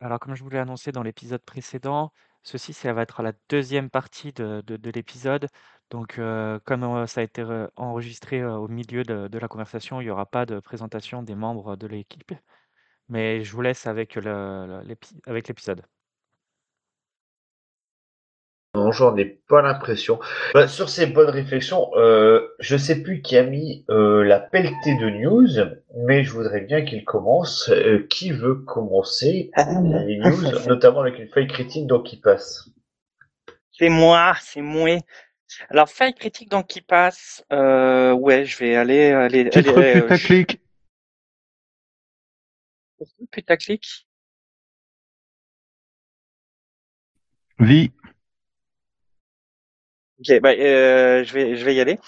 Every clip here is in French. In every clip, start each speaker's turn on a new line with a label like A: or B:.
A: Alors, comme je vous l'ai annoncé dans l'épisode précédent, ceci, ça va être la deuxième partie de, de- de l'épisode. Donc, euh, comme euh, ça a été enregistré euh, au milieu de, la conversation, il n'y aura pas de présentation des membres de l'équipe. Mais je vous laisse avec l'épisode.
B: Non, j'en ai pas l'impression. Bah, sur ces bonnes réflexions, euh, je sais plus qui a mis euh, la pelletée de news, mais je voudrais bien qu'il commence. Euh, qui veut commencer les news, notamment avec une feuille critique donc qui passe
C: C'est moi, c'est moi. Alors, faille critique donc qui passe. Euh, ouais, je vais aller, aller,
D: Titre
C: aller, euh,
D: putaclic.
C: je- putaclic.
D: Vie.
C: Ok, bah, euh, je vais, je vais y aller.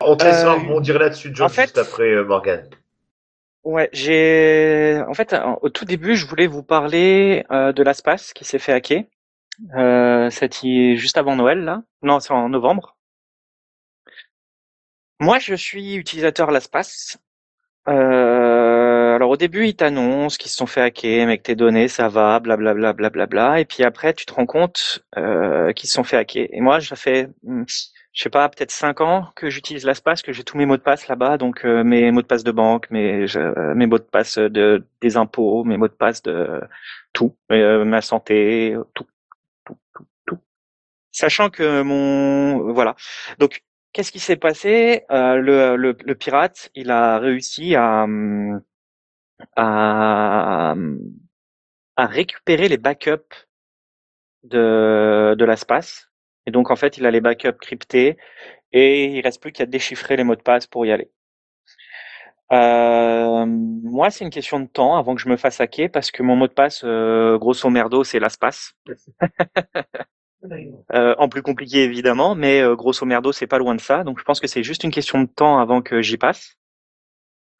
B: On te laissera
C: Euh,
B: rebondir là-dessus, John,
C: en fait-
B: juste après euh, Morgan.
C: Ouais, j'ai, en fait, au tout début, je voulais vous parler euh, de l'espace qui s'est fait hacker. Euh, juste avant Noël, là. Non, c'est en novembre. Moi, je suis utilisateur LastPass. Euh, alors au début, ils t'annoncent qu'ils se sont fait hacker, mais que tes données, ça va, blablabla, blablabla. Et puis après, tu te rends compte euh, qu'ils se sont fait hacker. Et moi, ça fait, hmm, je sais pas, peut-être cinq ans que j'utilise LastPass, que j'ai tous mes mots de passe là-bas, donc euh, mes mots de passe de banque, mes euh, mes mots de passe de des impôts, mes mots de passe de tout, euh, ma santé, tout, tout, tout, tout. Sachant que mon voilà. Donc Qu'est-ce qui s'est passé? Euh, le, le, le pirate, il a réussi à, hum, à, à récupérer les backups de, de l'espace. Et donc, en fait, il a les backups cryptés et il reste plus qu'à déchiffrer les mots de passe pour y aller. Euh, moi, c'est une question de temps avant que je me fasse hacker parce que mon mot de passe, euh, grosso merdo, c'est l'espace. Euh, en plus compliqué évidemment, mais euh, grosso merdo, c'est pas loin de ça. Donc je pense que c'est juste une question de temps avant que j'y passe.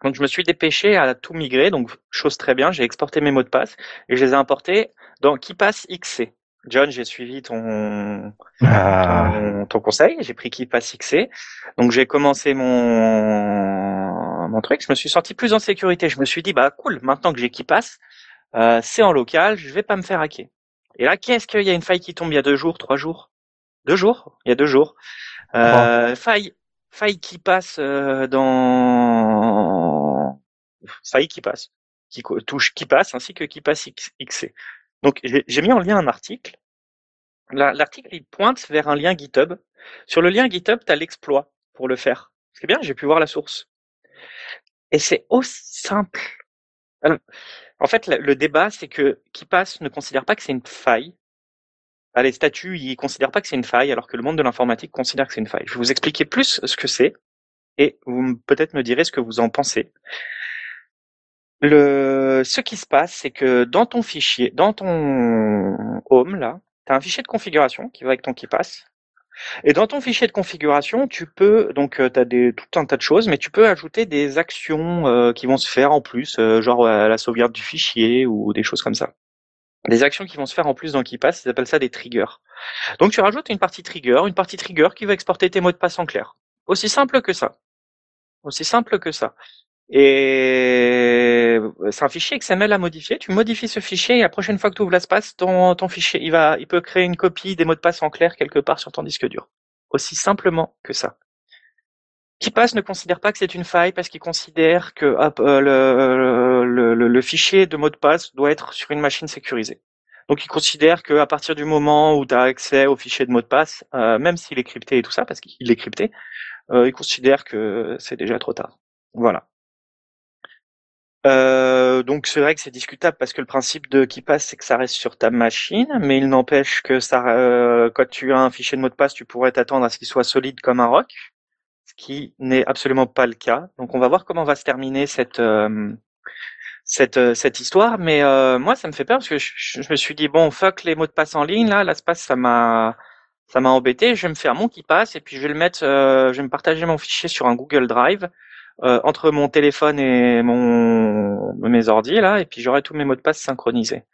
C: Donc je me suis dépêché à tout migrer, donc chose très bien, j'ai exporté mes mots de passe et je les ai importés dans KeePass XC. John, j'ai suivi ton,
D: Ah.
C: ton, ton conseil, j'ai pris KeePass XC. Donc j'ai commencé mon, mon truc, je me suis senti plus en sécurité. Je me suis dit, bah cool, maintenant que j'ai KeePass, euh, c'est en local, je vais pas me faire hacker. Et là, qu'est-ce qu'il y a une faille qui tombe il y a deux jours, trois jours? Deux jours? Il y a deux jours. Euh, faille, faille qui passe euh, dans... Faille qui passe. Qui touche qui passe, ainsi que qui passe XC. Donc j'ai mis en lien un article. La- L'article, il pointe vers un lien GitHub. Sur le lien GitHub, tu as l'exploit pour le faire. C'est bien, j'ai pu voir la source. Et c'est aussi simple. En fait, le, débat, c'est que KeePass ne considère pas que c'est une faille. Ah, les statuts, ils considèrent pas que c'est une faille, alors que le monde de l'informatique considère que c'est une faille. Je vais vous expliquer plus ce que c'est, et vous peut-être me direz ce que vous en pensez. Le, ce qui se passe, c'est que dans ton fichier, dans ton home, là, tu as un fichier de configuration qui va avec ton KeePass. Et dans ton fichier de configuration, tu peux, donc tu as des, tout un tas de choses, mais tu peux ajouter des actions euh, qui vont se faire en plus, euh, genre euh, la sauvegarde du fichier ou des choses comme ça. Des actions qui vont se faire en plus dans KeePass, ils appellent ça des triggers. Donc tu rajoutes une partie trigger, une partie trigger qui va exporter tes mots de passe en clair. Aussi simple que ça. Aussi simple que ça. Et c'est un fichier XML à modifier. Tu modifies ce fichier et la prochaine fois que tu ouvres l'espace, ton fichier, il va, il peut créer une copie des mots de passe en clair quelque part sur ton disque dur. Aussi simplement que ça. KeePass ne considère pas que c'est une faille parce qu'il considère que euh, le, fichier de mot de passe doit être sur une machine sécurisée. Donc il considère que à partir du moment où tu as accès au fichier de mot de passe, euh, même s'il est crypté et tout ça, parce qu'il est crypté, euh, il considère que c'est déjà trop tard. Voilà. Donc c'est vrai que c'est discutable parce que le principe de KeePass c'est que ça reste sur ta machine, mais il n'empêche que ça, quand tu as un fichier de mot de passe, tu pourrais t'attendre à ce qu'il soit solide comme un roc, qui n'est absolument pas le cas. Donc on va voir comment va se terminer cette euh, cette euh, cette histoire, mais euh, moi ça me fait peur parce que je, me suis dit bon fuck les mots de passe en ligne là, l'espace ça m'a ça m'a embêté, je vais me faire mon KeePass et puis je vais le mettre, euh, je vais me partager mon fichier sur un Google Drive euh, entre mon téléphone et mon mes ordi là, et puis j'aurai tous mes mots de passe synchronisés.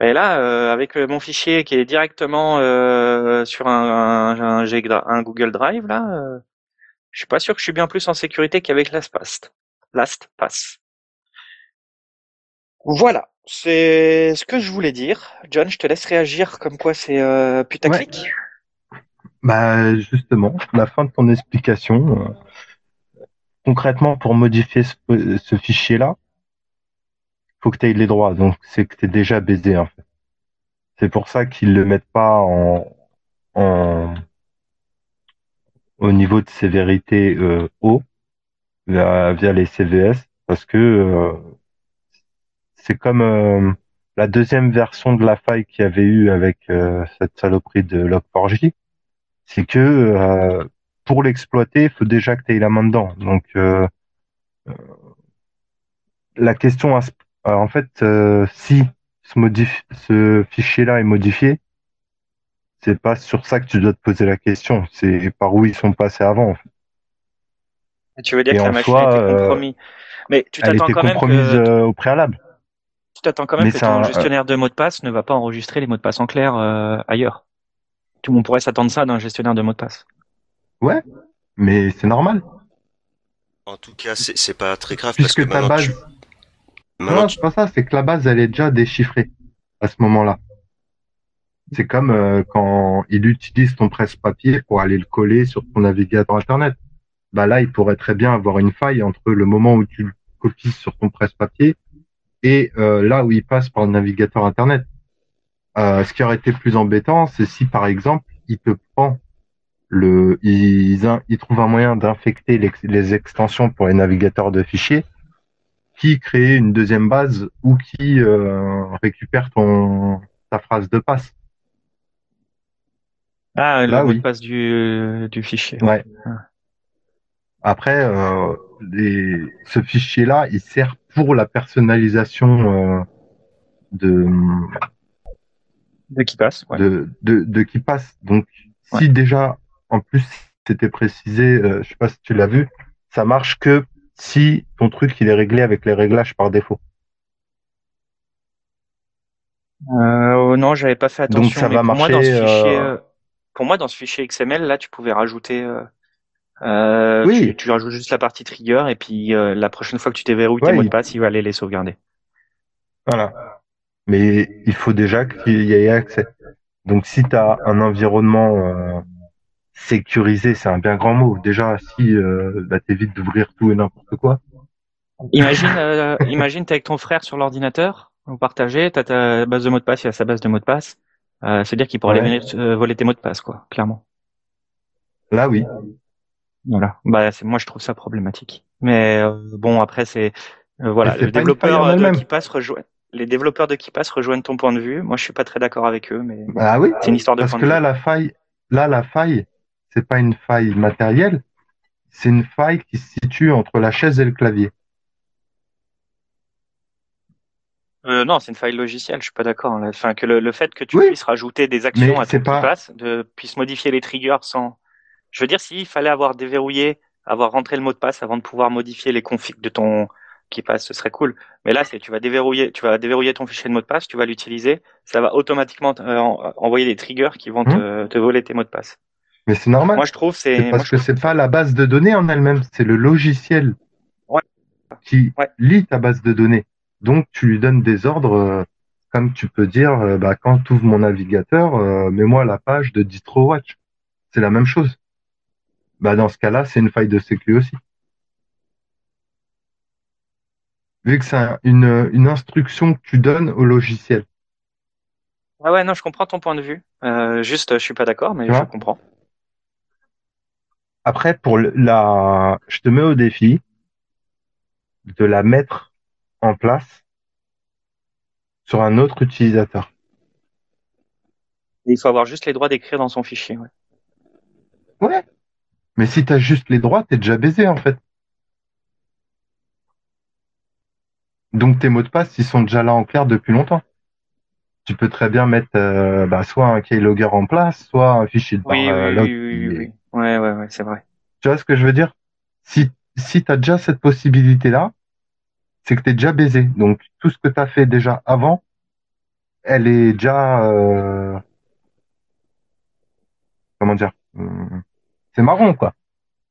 C: Et là, euh, avec euh, mon fichier qui est directement euh, sur un, un, un Google Drive là, euh, je suis pas sûr que je suis bien plus en sécurité qu'avec LastPass. LastPass. Voilà. C'est ce que je voulais dire. John, je te laisse réagir comme quoi c'est euh, putaclic.
D: Bah justement, la fin de ton explication. euh, concrètement, pour modifier ce, fichier-là, faut que tu aies les droits. Donc c'est que tu es déjà baisé en fait. C'est pour ça qu'ils le mettent pas en au niveau de sévérité euh, haut via, via les CVS parce que euh, c'est comme euh, la deuxième version de la faille qu'il y avait eu avec euh, cette saloperie de Log4j, c'est que euh, pour l'exploiter, il faut déjà que tu aies la main dedans. Donc euh, la question, en fait, si ce, ce fichier-là est modifié, c'est pas sur ça que tu dois te poser la question, c'est par où ils sont passés avant. en fait.
C: Tu veux dire
D: Et
C: que la machine
D: soi,
C: a été
D: euh,
C: compromise. Mais tu
D: Elle
C: t'attends
D: était
C: quand même
D: compromise
C: que
D: euh, au préalable.
C: tu t'attends quand même
D: mais
C: que
D: c'est
C: ton
D: un-
C: gestionnaire de mots de passe ne va pas enregistrer les mots de passe en clair euh, ailleurs. Tout le monde pourrait s'attendre ça d'un gestionnaire de mots de passe.
D: Ouais, mais c'est normal.
E: En tout cas, c'est pas très grave
D: Puisque
E: parce que
D: ta base,
E: tu...
D: Non,
E: tu-
D: c'est pas ça, c'est que la base, elle est déjà déchiffrée à ce moment-là. C'est comme euh, quand il utilise ton presse-papier pour aller le coller sur ton navigateur Internet. Bah là, il pourrait très bien avoir une faille entre le moment où tu le copies sur ton presse-papier et euh, là où il passe par le navigateur Internet. Euh, ce qui aurait été plus embêtant, c'est si par exemple, il te prend le, il, il trouve un moyen d'infecter les, extensions pour les navigateurs de fichiers qui crée une deuxième base ou qui euh, récupère ton ta phrase de passe.
C: Ah, le
D: Là,
C: mot
D: oui.
C: de passe du, du fichier.
D: Ouais.
C: Ah.
D: Après, euh, les, ce fichier-là, il sert pour la personnalisation euh, de,
C: De qui passe. Ouais.
D: de, de, de qui passe. Donc, si déjà, en plus, c'était précisé, euh, je sais pas si tu l'as vu, ça marche que si ton truc il est réglé avec les réglages par défaut.
C: Euh, oh non, j'avais pas fait attention.
D: Donc, ça
C: mais
D: va
C: pour moi, dans
D: marcher,
C: ce fichier,
D: euh,
C: euh, pour moi, dans ce fichier XML, là, tu pouvais rajouter. Euh, euh,
D: Oui.
C: tu, tu rajoutes juste la partie trigger et puis euh, la prochaine fois que tu déverrouilles tes
D: Ouais,
C: mots de passe, il va aller les sauvegarder.
D: Voilà. Mais il faut déjà qu'il y ait accès. Donc si tu as un environnement euh, sécurisé, c'est un bien grand mot. Déjà, si euh, bah, t'évites d'ouvrir tout et n'importe quoi.
C: Imagine, euh, imagine, t'es avec ton frère sur l'ordinateur, vous partagez, t'as ta base de mots de passe, il a sa base de mots de passe. Euh, C'est-à-dire qu'il pourrait
D: Ouais.
C: aller venir euh, voler tes mots de passe, quoi, clairement.
D: Là, oui.
C: Voilà. Bah, c'est, moi, je trouve ça problématique. Mais euh, bon, après, c'est euh, voilà,
D: Mais c'est
C: le
D: pas une
C: développeur
D: faille en
C: de
D: elle-même.
C: KeePass rejoint. Les développeurs de KeePass rejoignent ton point de vue. Moi, je suis pas très d'accord avec eux, mais
D: Ah oui.
C: c'est une histoire de
D: Parce
C: point
D: que
C: de
D: là,
C: vue.
D: la faille, là, la faille, c'est pas une faille matérielle, c'est une faille qui se situe entre la chaise et le clavier.
C: Euh, non, c'est une faille logicielle. Je suis pas d'accord. là. Enfin, que le, le fait que tu
D: Oui.
C: puisses rajouter des actions
D: Mais
C: à ton
D: pas-
C: KeePass, de puisse modifier les triggers sans. Je veux dire, s'il fallait avoir déverrouillé, avoir rentré le mot de passe avant de pouvoir modifier les configs de ton KeePass, ce serait cool. Mais là, c'est tu vas déverrouiller, tu vas déverrouiller ton fichier de mot de passe, tu vas l'utiliser, ça va automatiquement euh, en- envoyer des triggers qui vont te, te voler tes mots de passe.
D: Mais c'est normal.
C: Moi, je trouve c'est. Moi,
D: parce que c'est pas la base de données en elle-même, c'est le logiciel
C: Ouais.
D: qui
C: Ouais.
D: lit ta base de données. Donc tu lui donnes des ordres, euh, comme tu peux dire, euh, bah, quand tu ouvres mon navigateur, euh, mets-moi la page de DistroWatch. C'est la même chose. Bah, dans ce cas-là, c'est une faille de sécu aussi. Vu que c'est un- une, une instruction que tu donnes au logiciel.
C: Ah ouais, non, je comprends ton point de vue. Euh, juste, je suis pas d'accord, mais je comprends.
D: Après, pour la, je te mets au défi de la mettre en place sur un autre utilisateur.
C: Il faut avoir juste les droits d'écrire dans son fichier. Ouais.
D: Ouais. Mais si t'as juste les droits, t'es déjà baisé, en fait. Donc tes mots de passe, ils sont déjà là en clair depuis longtemps. Tu peux très bien mettre euh, bah, soit un keylogger en place, soit un fichier de
C: Oui,
D: bar- euh,
C: oui,
D: log
C: oui, oui,
D: qui
C: oui,
D: est-
C: oui. Ouais, ouais, ouais, c'est vrai.
D: Tu vois ce que je veux dire? Si, si tu as déjà cette possibilité-là, c'est que tu es déjà baisé. Donc, tout ce que tu as fait déjà avant, elle est déjà... euh, Comment dire? Hum, C'est marrant, quoi.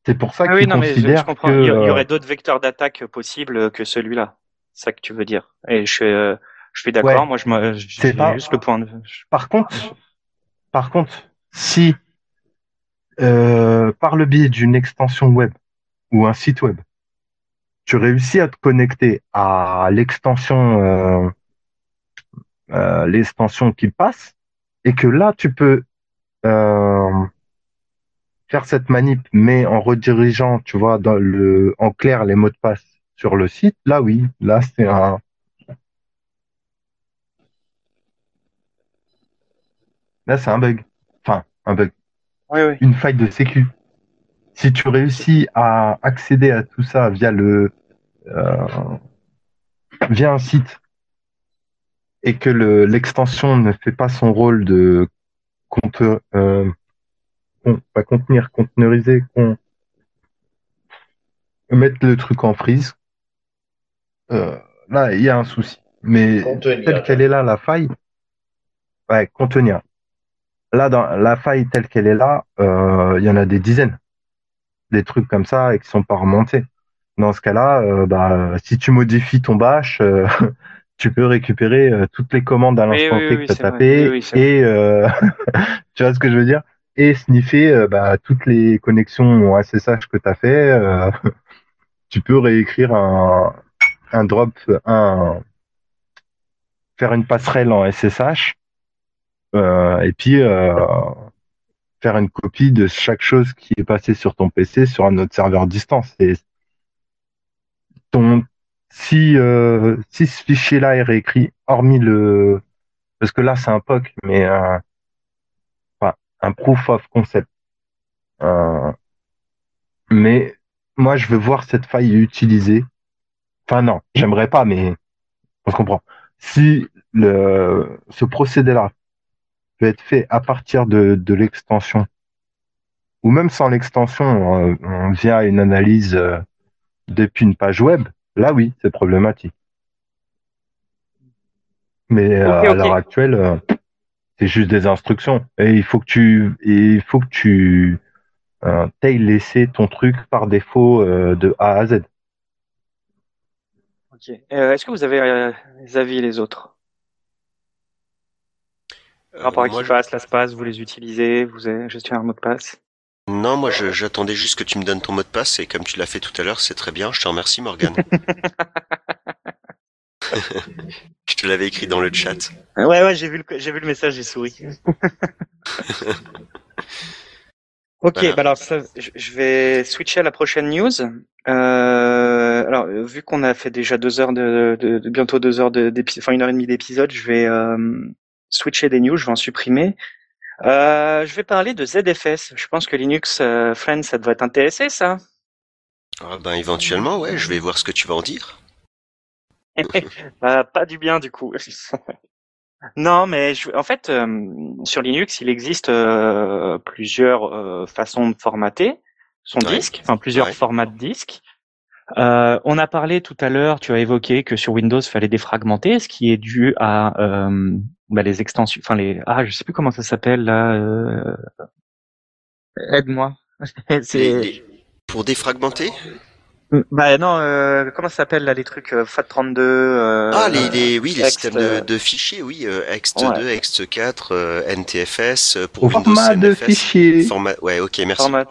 D: C'est pour ça
C: Ah oui,
D: qu'ils
C: non, mais je, comprends.
D: que...
C: Il y,
D: euh,
C: aurait d'autres vecteurs d'attaque possibles que celui-là. C'est ça que tu veux dire. Et je suis, euh, Je suis d'accord.
D: Ouais.
C: Moi, je me,
D: C'est pas-
C: juste le point de.
D: Par contre, par contre, si euh, par le biais d'une extension web ou un site web, tu réussis à te connecter à l'extension, euh, euh, l'extension qui passe, et que là tu peux euh, faire cette manip, mais en redirigeant, tu vois, dans le, en clair les mots de passe sur le site. Là, oui, là c'est un, là c'est un bug. Enfin, un bug.
C: Oui, oui.
D: une faille de sécu. Si tu réussis à accéder à tout ça via le euh, via un site et que le l'extension ne fait pas son rôle de compte euh, con- pas contenir, conteneuriser, con, mettre le truc en freeze, euh, là il y a un souci. Mais
B: Contenir.
D: telle qu'elle est là, la faille, ouais, contenir. Là, dans la faille telle qu'elle est là, euh, il y en a des dizaines, des trucs comme ça et qui sont pas remontés. Dans ce cas-là, euh, bah, si tu modifies ton bash, euh, tu peux récupérer euh, toutes les commandes à l'instant
C: oui,
D: T
C: oui,
D: que tu as
C: c'est vrai.
D: tapées
C: Oui, oui, c'est
D: et tu vois ce que je veux dire? Et sniffer bah, toutes les connexions SSH que tu as fait. tu peux réécrire un, un drop, un faire une passerelle en SSH et puis faire une copie de chaque chose qui est passée sur ton PC sur un autre serveur distance. Et ton si euh, si ce fichier-là est réécrit, hormis le parce que là c'est un POC, mais un, un proof of concept. Euh, mais moi je veux voir cette faille utilisée. Enfin non, j'aimerais pas, mais on se comprend. Si le ce procédé-là peut être fait à partir de, de l'extension, ou même sans l'extension, on via une analyse euh, depuis une page web, là oui, c'est problématique. Mais euh, à l'heure actuelle, euh, c'est juste des instructions. Et il faut que tu, il faut que tu euh, t'aies laissé ton truc par défaut euh, de A à Z.
C: Ok. Euh, Est-ce que vous avez les avis les autres? Rapport à
E: moi,
C: qui passe, l'espace, vous les utilisez, vous avez gestionnaire mot de passe.
E: Non, moi j'attendais juste que tu me donnes ton mot de passe et comme tu l'as fait tout à l'heure, c'est très bien. Je te remercie, Morgane. je te l'avais écrit dans le chat.
C: Ouais, ouais, j'ai vu le, j'ai vu le message, j'ai souri. ok,
E: Voilà.
C: bah alors ça, je vais switcher à la prochaine news. Euh, alors, euh, vu qu'on a fait déjà deux heures de, de, de- bientôt deux heures de, enfin une heure et demie d'épisode, je vais euh, switcher des news, je vais en supprimer. Euh, je vais parler de ZFS. Je pense que Linux euh, Friends, ça devrait t'intéresser, ça.
E: Ah ben éventuellement, ouais, je vais voir ce que tu vas en dire.
C: Bah, pas du bien du coup. non, mais je- en fait, euh, sur Linux, il existe euh, plusieurs façons de formater son
E: Ouais.
C: disque, enfin plusieurs
E: Ouais.
C: formats de disque. Euh, on a parlé tout à l'heure, tu as évoqué que sur Windows, il fallait défragmenter, ce qui est dû à euh, bah, les extensions, enfin les, ah, je sais plus comment ça s'appelle là. euh, Aide-moi. C'est,
E: Pour défragmenter?
C: Bah non, euh, comment ça s'appelle là les trucs euh, FAT32 euh,
E: Ah, les, les, oui, les
C: Ext,
E: systèmes de, de fichiers, oui, euh, ext2,
C: Ouais.
E: ext4, euh, NTFS, pour Windows
D: format de
E: NFS.
D: fichier.
E: Format, ouais, ok, merci.
C: format,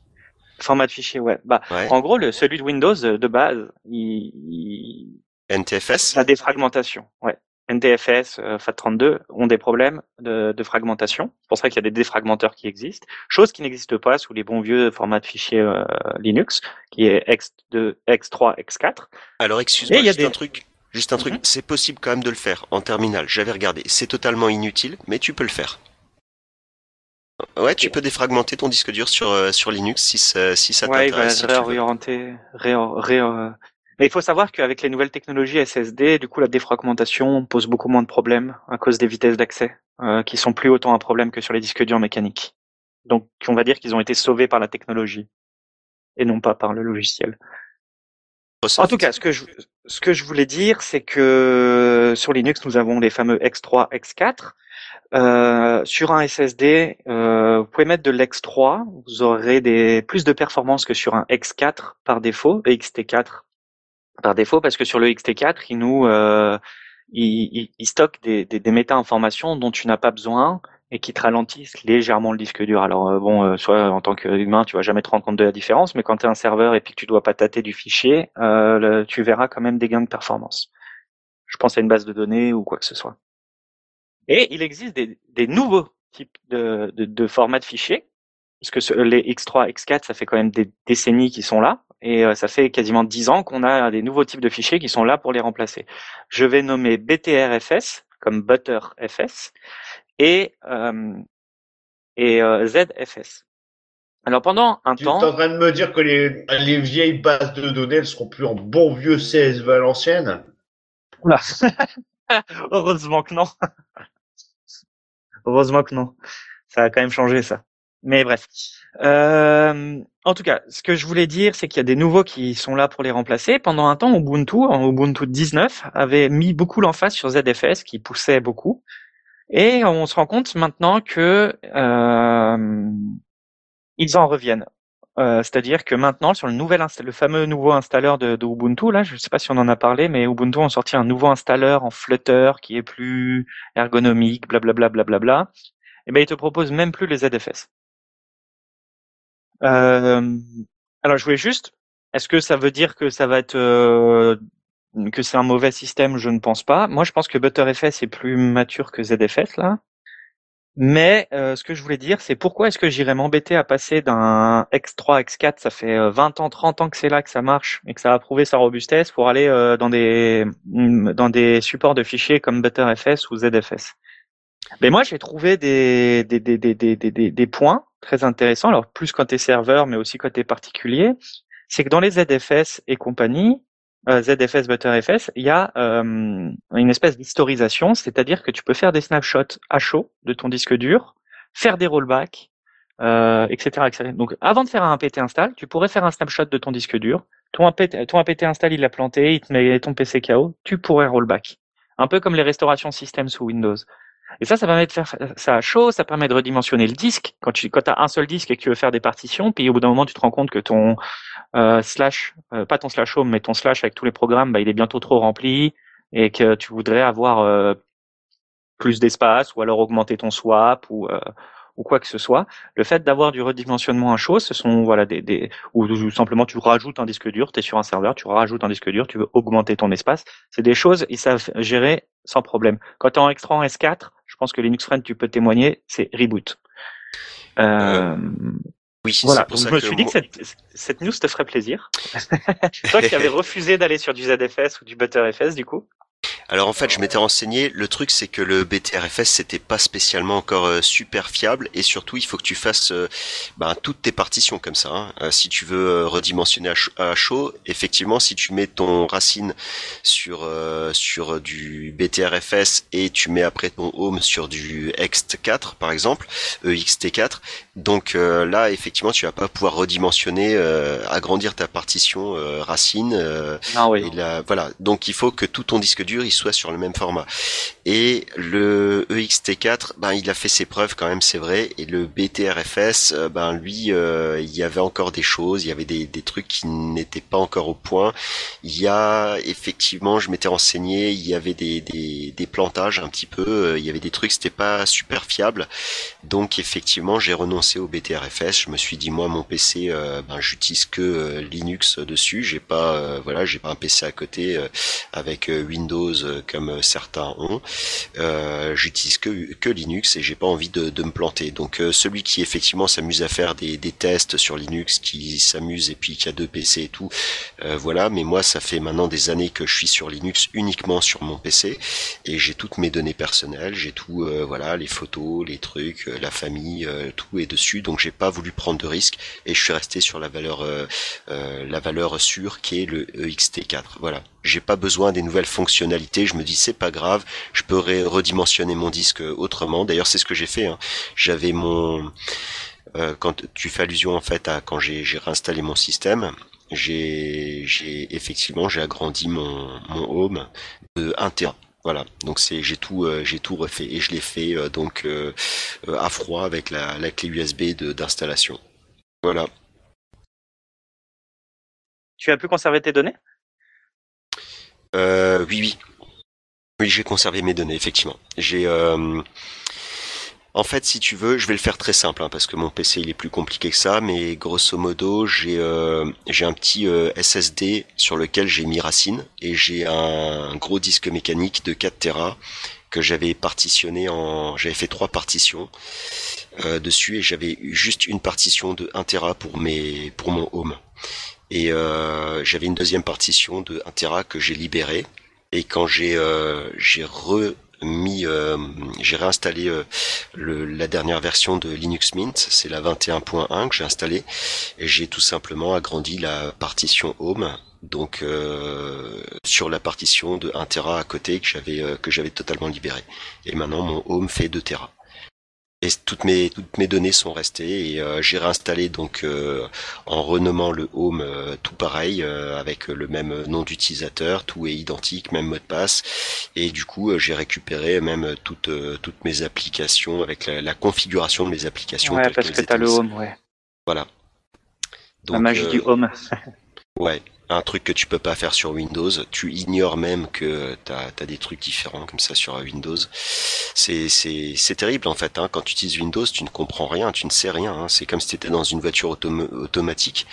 C: format de fichier, ouais. Bah,
E: Ouais.
C: en gros, le, celui de Windows de base, il, il-
E: NTFS
C: la défragmentation, ouais. NTFS, euh, FAT32 ont des problèmes de, de fragmentation. C'est pour ça qu'il y a des défragmenteurs qui existent. Chose qui n'existe pas sous les bons vieux formats de fichiers euh, Linux, qui est X2, X3, X4.
E: Alors excuse-moi,
C: il
E: juste
C: des-
E: un truc. Juste un truc,
C: Mhm.
E: c'est possible quand même de le faire en terminal. J'avais regardé, c'est totalement inutile, mais tu peux le faire. Ouais, tu peux défragmenter ton disque dur sur euh, sur Linux si ça, si ça
C: ouais, il va
E: t'intéresse. si
C: réorienter, réor- euh. Mais il faut savoir qu'avec les nouvelles technologies SSD, du coup, la défragmentation pose beaucoup moins de problèmes à cause des vitesses d'accès, euh, qui sont plus autant un problème que sur les disques durs mécaniques. Donc, on va dire qu'ils ont été sauvés par la technologie et non pas par le logiciel. En tout cas, ce que je, ce que je voulais dire, c'est que sur Linux, nous avons les fameux X3, X4. Euh, sur un SSD, euh, vous pouvez mettre de l'X3, vous aurez des plus de performance que sur un X4 par défaut, et XT4 par défaut, parce que sur le XT4, il nous, euh, il, stocke des, des, méta-informations dont tu n'as pas besoin et qui te ralentissent légèrement le disque dur. Alors euh, bon, euh, soit en tant qu'humain, tu vas jamais te rendre compte de la différence, mais quand tu es un serveur et puis que tu dois pas tâter du fichier, tu verras quand même des gains de performance. Je pense à une base de données ou quoi que ce soit. Et il existe des, nouveaux types de, de, de formats de fichiers, parce que les X3, X4, ça fait quand même des décennies qu'ils sont là, et ça fait quasiment dix ans qu'on a des nouveaux types de fichiers qui sont là pour les remplacer. Je vais nommer BTRFS comme ButterFS et, euh, et euh, ZFS. Alors pendant un temps.
B: Tu es en train de me dire que les, les vieilles bases de données elles seront plus en bon vieux CSV à l'ancienne
C: Oula. Heureusement que non. Heureusement que non. Ça a quand même changé ça. Mais bref. Euh, en tout cas, ce que je voulais dire, c'est qu'il y a des nouveaux qui sont là pour les remplacer. Pendant un temps, Ubuntu, en Ubuntu 19, avait mis beaucoup l'emphase sur ZFS, qui poussait beaucoup. Et on se rend compte maintenant que euh, ils en reviennent. Euh, c'est-à-dire que maintenant, sur le nouvel le fameux nouveau installeur de, Ubuntu, là, je ne sais pas si on en a parlé, mais Ubuntu a sorti un nouveau installeur en Flutter qui est plus ergonomique, blablabla, blablabla. Et eh ben, il te propose même plus les ZFS. Euh, alors, je voulais juste, est-ce que ça veut dire que ça va être euh, que c'est un mauvais système, je ne pense pas. Moi, je pense que ButterFS est plus mature que ZFS là. Mais euh, ce que je voulais dire, c'est pourquoi est-ce que j'irais m'embêter à passer d'un X3, X4, ça fait 20 euh, ans, 30 ans que c'est là que ça marche et que ça a prouvé sa robustesse pour aller euh, dans des dans des supports de fichiers comme ButterFS ou ZFS. Mais moi, j'ai trouvé des, des, des, des, des, des points très intéressants, alors plus côté serveur, mais aussi côté particulier. C'est que dans les ZFS et compagnie, euh, ZFS, ButterFS, il y a euh, une espèce d'historisation, c'est-à-dire que tu peux faire des snapshots à chaud de ton disque dur, faire des rollbacks, euh, etc., etc. Donc, avant de faire un apt install, tu pourrais faire un snapshot de ton disque dur. Ton apt install, il l'a planté, il te met ton PC KO, tu pourrais rollback. Un peu comme les restaurations système sous Windows. Et ça, ça permet de faire ça à chaud, ça permet de redimensionner le disque. Quand tu quand as un seul disque et que tu veux faire des partitions, puis au bout d'un moment, tu te rends compte que ton euh, slash, euh, pas ton slash home, mais ton slash avec tous les programmes, bah, il est bientôt trop rempli et que tu voudrais avoir euh, plus d'espace ou alors augmenter ton swap ou ou quoi que ce soit. Le fait d'avoir du redimensionnement à chaud, ce sont voilà des, des ou, simplement tu rajoutes un disque dur, tu es sur un serveur, tu rajoutes un disque dur, tu veux augmenter ton espace. C'est des choses ils savent gérer sans problème. Quand tu es en extra en S4, je pense que Linux Friend tu peux témoigner, c'est reboot. Euh, oui, voilà. Pour je me suis dit que cette, cette, news te ferait plaisir. Toi qui avais refusé d'aller sur du ZFS ou du ButterFS, du coup.
E: Alors en fait, je m'étais renseigné. Le truc, c'est que le BTRFS, c'était pas spécialement encore euh, super fiable, et surtout, il faut que tu fasses euh, ben, toutes tes partitions comme ça. Hein. Euh, si tu veux redimensionner à chaud, effectivement, si tu mets ton racine sur sur du BTRFS et tu mets après ton home sur du Ext4 par exemple, EXT4, donc là, effectivement, tu vas pas pouvoir redimensionner, agrandir ta partition racine.
C: ah oui.
E: Et voilà. Donc il faut que tout ton disque dur il soit sur le même format. Et le EXT4, ben il a fait ses preuves quand même, c'est vrai. Et le BTRFS, euh, ben lui, euh, il y avait encore des choses, il y avait des, trucs qui n'étaient pas encore au point. Il y a effectivement, je m'étais renseigné, il y avait des, des, des, plantages un petit peu, euh, il y avait des trucs, c'était pas super fiable. Donc effectivement, j'ai renoncé au BTRFS. Je me suis dit moi, mon PC, ben j'utilise que Linux dessus. J'ai pas, voilà, j'ai pas un PC à côté avec Windows comme certains ont. Euh, j'utilise que, que Linux et j'ai pas envie de, de me planter. Donc euh, celui qui effectivement s'amuse à faire des, des tests sur Linux, qui s'amuse et puis qui a deux PC et tout, euh, voilà. Mais moi, ça fait maintenant des années que je suis sur Linux uniquement sur mon PC et j'ai toutes mes données personnelles, j'ai tout, voilà, les photos, les trucs, la famille, tout est dessus. Donc j'ai pas voulu prendre de risques et je suis resté sur la valeur, la valeur sûre qui est le EXT4. Voilà j'ai pas besoin des nouvelles fonctionnalités. Je me dis c'est pas grave, je peux redimensionner mon disque autrement. D'ailleurs c'est ce que j'ai fait. Hein. J'avais mon euh, quand tu fais allusion en fait à quand j'ai réinstallé mon système, j'ai effectivement j'ai agrandi mon mon home de 1 Tera. Voilà, donc c'est j'ai tout euh, j'ai tout refait et je l'ai fait euh, donc à froid avec la, la clé USB d'installation. Voilà.
C: Tu as pu conserver tes données?
E: Euh, oui, oui. Oui, j'ai conservé mes données, effectivement. J'ai, euh, en fait, si tu veux, je vais le faire très simple, hein, parce que mon PC il est plus compliqué que ça, mais grosso modo, j'ai euh, un petit euh, SSD sur lequel j'ai mis Racine et j'ai un gros disque mécanique de 4 Tera que j'avais partitionné en, j'avais fait trois partitions dessus et j'avais juste une partition de 1 Tera pour mes pour mon home et j'avais une deuxième partition de 1 Tera que j'ai libérée et quand j'ai euh, remis euh, j'ai réinstallé euh, le, la dernière version de Linux Mint, c'est la 21.1 que j'ai installée et j'ai tout simplement agrandi la partition home donc euh, sur la partition de 1 Tera à côté que j'avais que j'avais totalement libéré. Et maintenant mon home fait 2 Tera et toutes mes toutes mes données sont restées et euh, j'ai réinstallé donc euh, en renommant le home euh, tout pareil avec le même nom d'utilisateur tout est identique même mot de passe. Et du coup j'ai récupéré même toutes toutes mes applications avec la, configuration de mes applications
C: ouais parce que t'as le home ouais.
E: Voilà.
C: Donc, la magie du home.
E: ouais un truc que tu peux pas faire sur Windows. Tu ignores même que tu as, des trucs différents comme ça sur Windows. C'est c'est terrible en fait. Hein. Quand tu utilises Windows, tu ne comprends rien, tu ne sais rien. Hein. C'est comme si tu étais dans une voiture automatique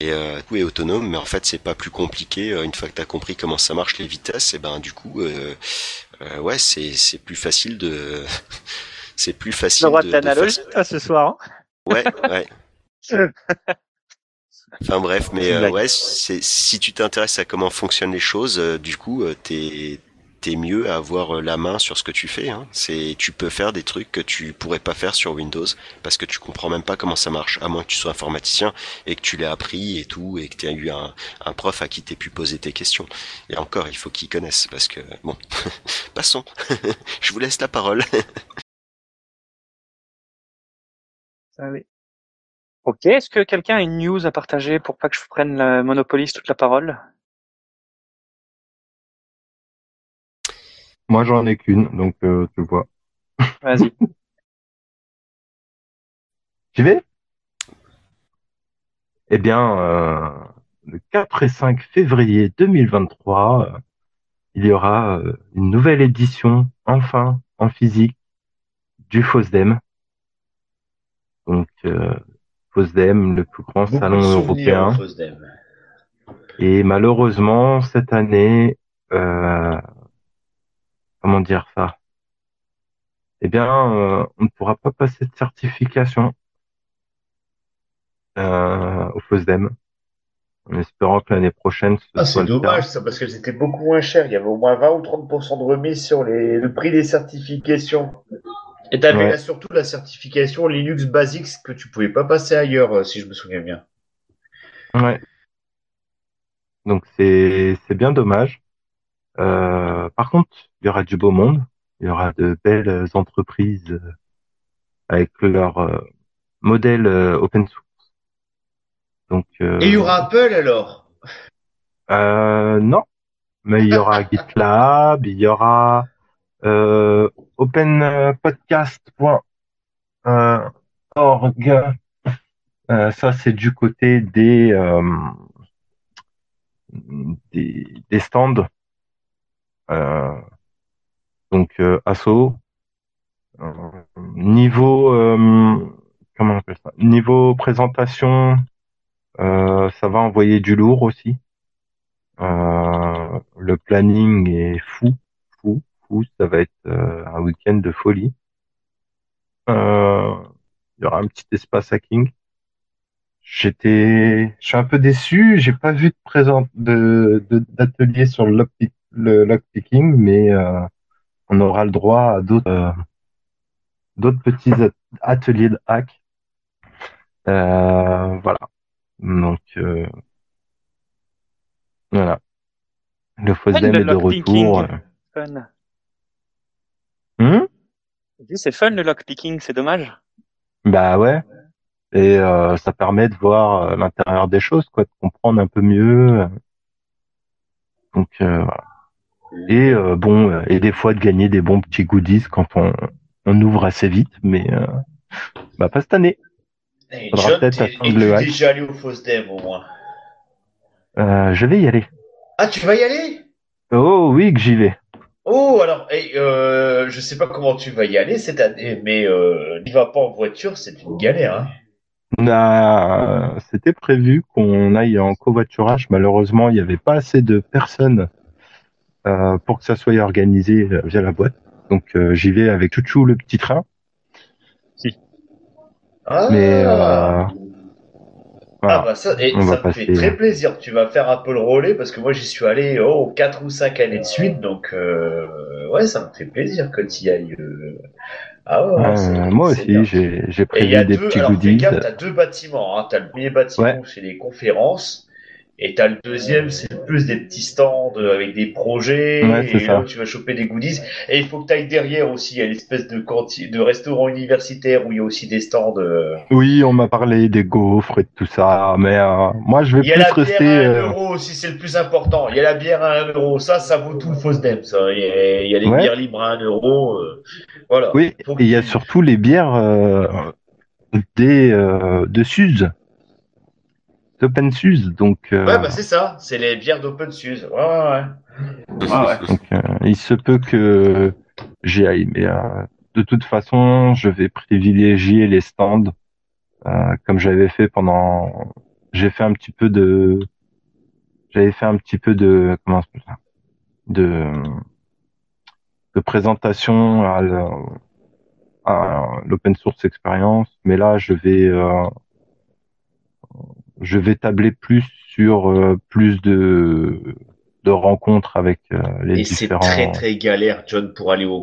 E: et euh, tout est autonome, mais en fait c'est pas plus compliqué. Euh, une fois que tu as compris comment ça marche les vitesses, et ben du coup, euh, euh ouais, c'est c'est plus facile de c'est plus facile.
C: de, l'analogie ce soir. Hein
E: ouais, ouais. Enfin bref, mais euh, ouais, c'est si tu t'intéresses à comment fonctionnent les choses, euh, du coup, euh, t'es t'es mieux à avoir la main sur ce que tu fais. Hein. C'est tu peux faire des trucs que tu pourrais pas faire sur Windows parce que tu comprends même pas comment ça marche, à moins que tu sois informaticien et que tu l'aies appris et tout et que tu aies eu un, un prof à qui t'aies pu poser tes questions. Et encore, il faut qu'ils connaissent parce que bon, passons. Je vous laisse la parole.
C: Ça oui. Ok, est-ce que quelqu'un a une news à partager pour pas que je prenne la monopoliste toute la parole?
D: Moi, j'en ai qu'une, donc euh, tu vois.
C: Vas-y.
D: Tu vais Eh bien, euh, le 4 et 5 février 2023, euh, il y aura une nouvelle édition, enfin, en physique, du FOSDEM. Donc, FOSDEM, le plus grand salon européen. Et malheureusement, cette année, euh, comment dire ça? Eh bien, euh, on ne pourra pas passer de certification euh, au FOSDEM, en espérant que l'année prochaine, ce
B: ah, C'est dommage ça, parce que c'était beaucoup moins cher. Il y avait au moins 20 ou 30% de remise sur les, le prix des certifications. Et tu avais surtout la certification Linux Basics que tu pouvais pas passer ailleurs, euh, si je me souviens bien.
D: Ouais. Donc c'est c'est bien dommage. Euh, par contre, il y aura du beau monde, il y aura de belles entreprises euh, avec leur euh, modèle open source. Donc
B: Et il y aura Apple alors?
D: Euh, Non, mais il y aura GitLab, il y aura euh, openpodcast.org. Euh, ça, c'est du côté des, euh, des, stands. Euh, donc, euh, asso. Euh, niveau, comment Niveau présentation, ça va envoyer du lourd aussi. le planning est fou ça va être euh, un week-end de folie. Euh, il y aura un petit espace hacking. J'étais, je suis un peu déçu. J'ai pas vu de présent de d'atelier sur le, le lockpicking, mais euh, on aura le droit à d'autres d'autres petits ateliers de hack. voilà. Donc voilà. Le FOSDEM est de retour. Hmm?
C: C'est fun le lockpicking, c'est dommage.
D: Bah ouais. Et euh, ça permet de voir euh, l'intérieur des choses, quoi, de comprendre un peu mieux. Donc euh, voilà. Et bon, et des fois de gagner des bons petits goodies quand on, on ouvre assez vite, mais bah pas cette année.
B: Hey, Faudra peut-être attendre le déjà allé au FOSDEM au moins?
D: je vais y aller.
B: Ah, tu vas y aller?
D: Oh oui que j'y vais.
B: Oh, alors, et, euh, je sais pas comment tu vas y aller cette année, mais euh, n'y va pas en voiture, c'est une galère. Hein.
D: On a, c'était prévu qu'on aille en covoiturage. Malheureusement, il n'y avait pas assez de personnes euh, pour que ça soit organisé euh, via la boîte. Donc euh, j'y vais avec Chouchou le petit train.
B: Ah,
D: Mais euh, voilà.
B: ah bah ça, et
D: On
B: ça me
D: passer,
B: fait très
D: euh,
B: plaisir. Tu vas faire un peu le relais parce que moi j'y suis allé oh quatre ou cinq années de suite, donc euh, ouais, ça me fait plaisir que tu y ailles. euh. Ah ouais,
D: Euh, moi aussi, j'ai j'ai
B: Et il y a
D: prévu des
B: deux,
D: petits
B: alors
D: goodies.
B: t'as deux bâtiments. Hein. T'as le premier bâtiment,
D: Ouais.
B: c'est les conférences. Et t'as le deuxième, c'est plus des petits stands avec des projets.
D: Ouais,
B: et là où tu vas choper des goodies. Et il faut que t'ailles derrière aussi. Il y a l'espèce de cantine, de restaurant universitaire où il y a aussi des stands. euh.
D: Oui, on m'a parlé des gaufres et de tout ça, mais euh, moi je vais
B: Il y a
D: plus
B: la bière
D: rester.
B: à 1
D: euh,
B: euro aussi, c'est le plus important. Il y a la bière à 1 euro. Ça, ça vaut tout le Fosdem, ça. Il y a, il y a les
D: Ouais.
B: bières libres à 1 euro. euh. Voilà.
D: Oui, et il y a surtout les bières euh, des euh, de Suze, d'Open Suze. Donc, euh,
B: Ouais, bah c'est ça. C'est les bières d'Open Suze. Ouais, ouais, ouais. Ouais, ouais.
D: donc, euh, il se peut que j'y aille, mais euh, de toute façon, je vais privilégier les stands euh, comme j'avais fait pendant. J'ai fait un petit peu de. J'avais fait un petit peu de comment on ça? De de présentation à la- à l'open source expérience, mais là je vais euh, je vais tabler plus sur euh, plus de de rencontres avec euh, les
B: Et c'est
D: différents.
B: très très galère, John, pour aller aux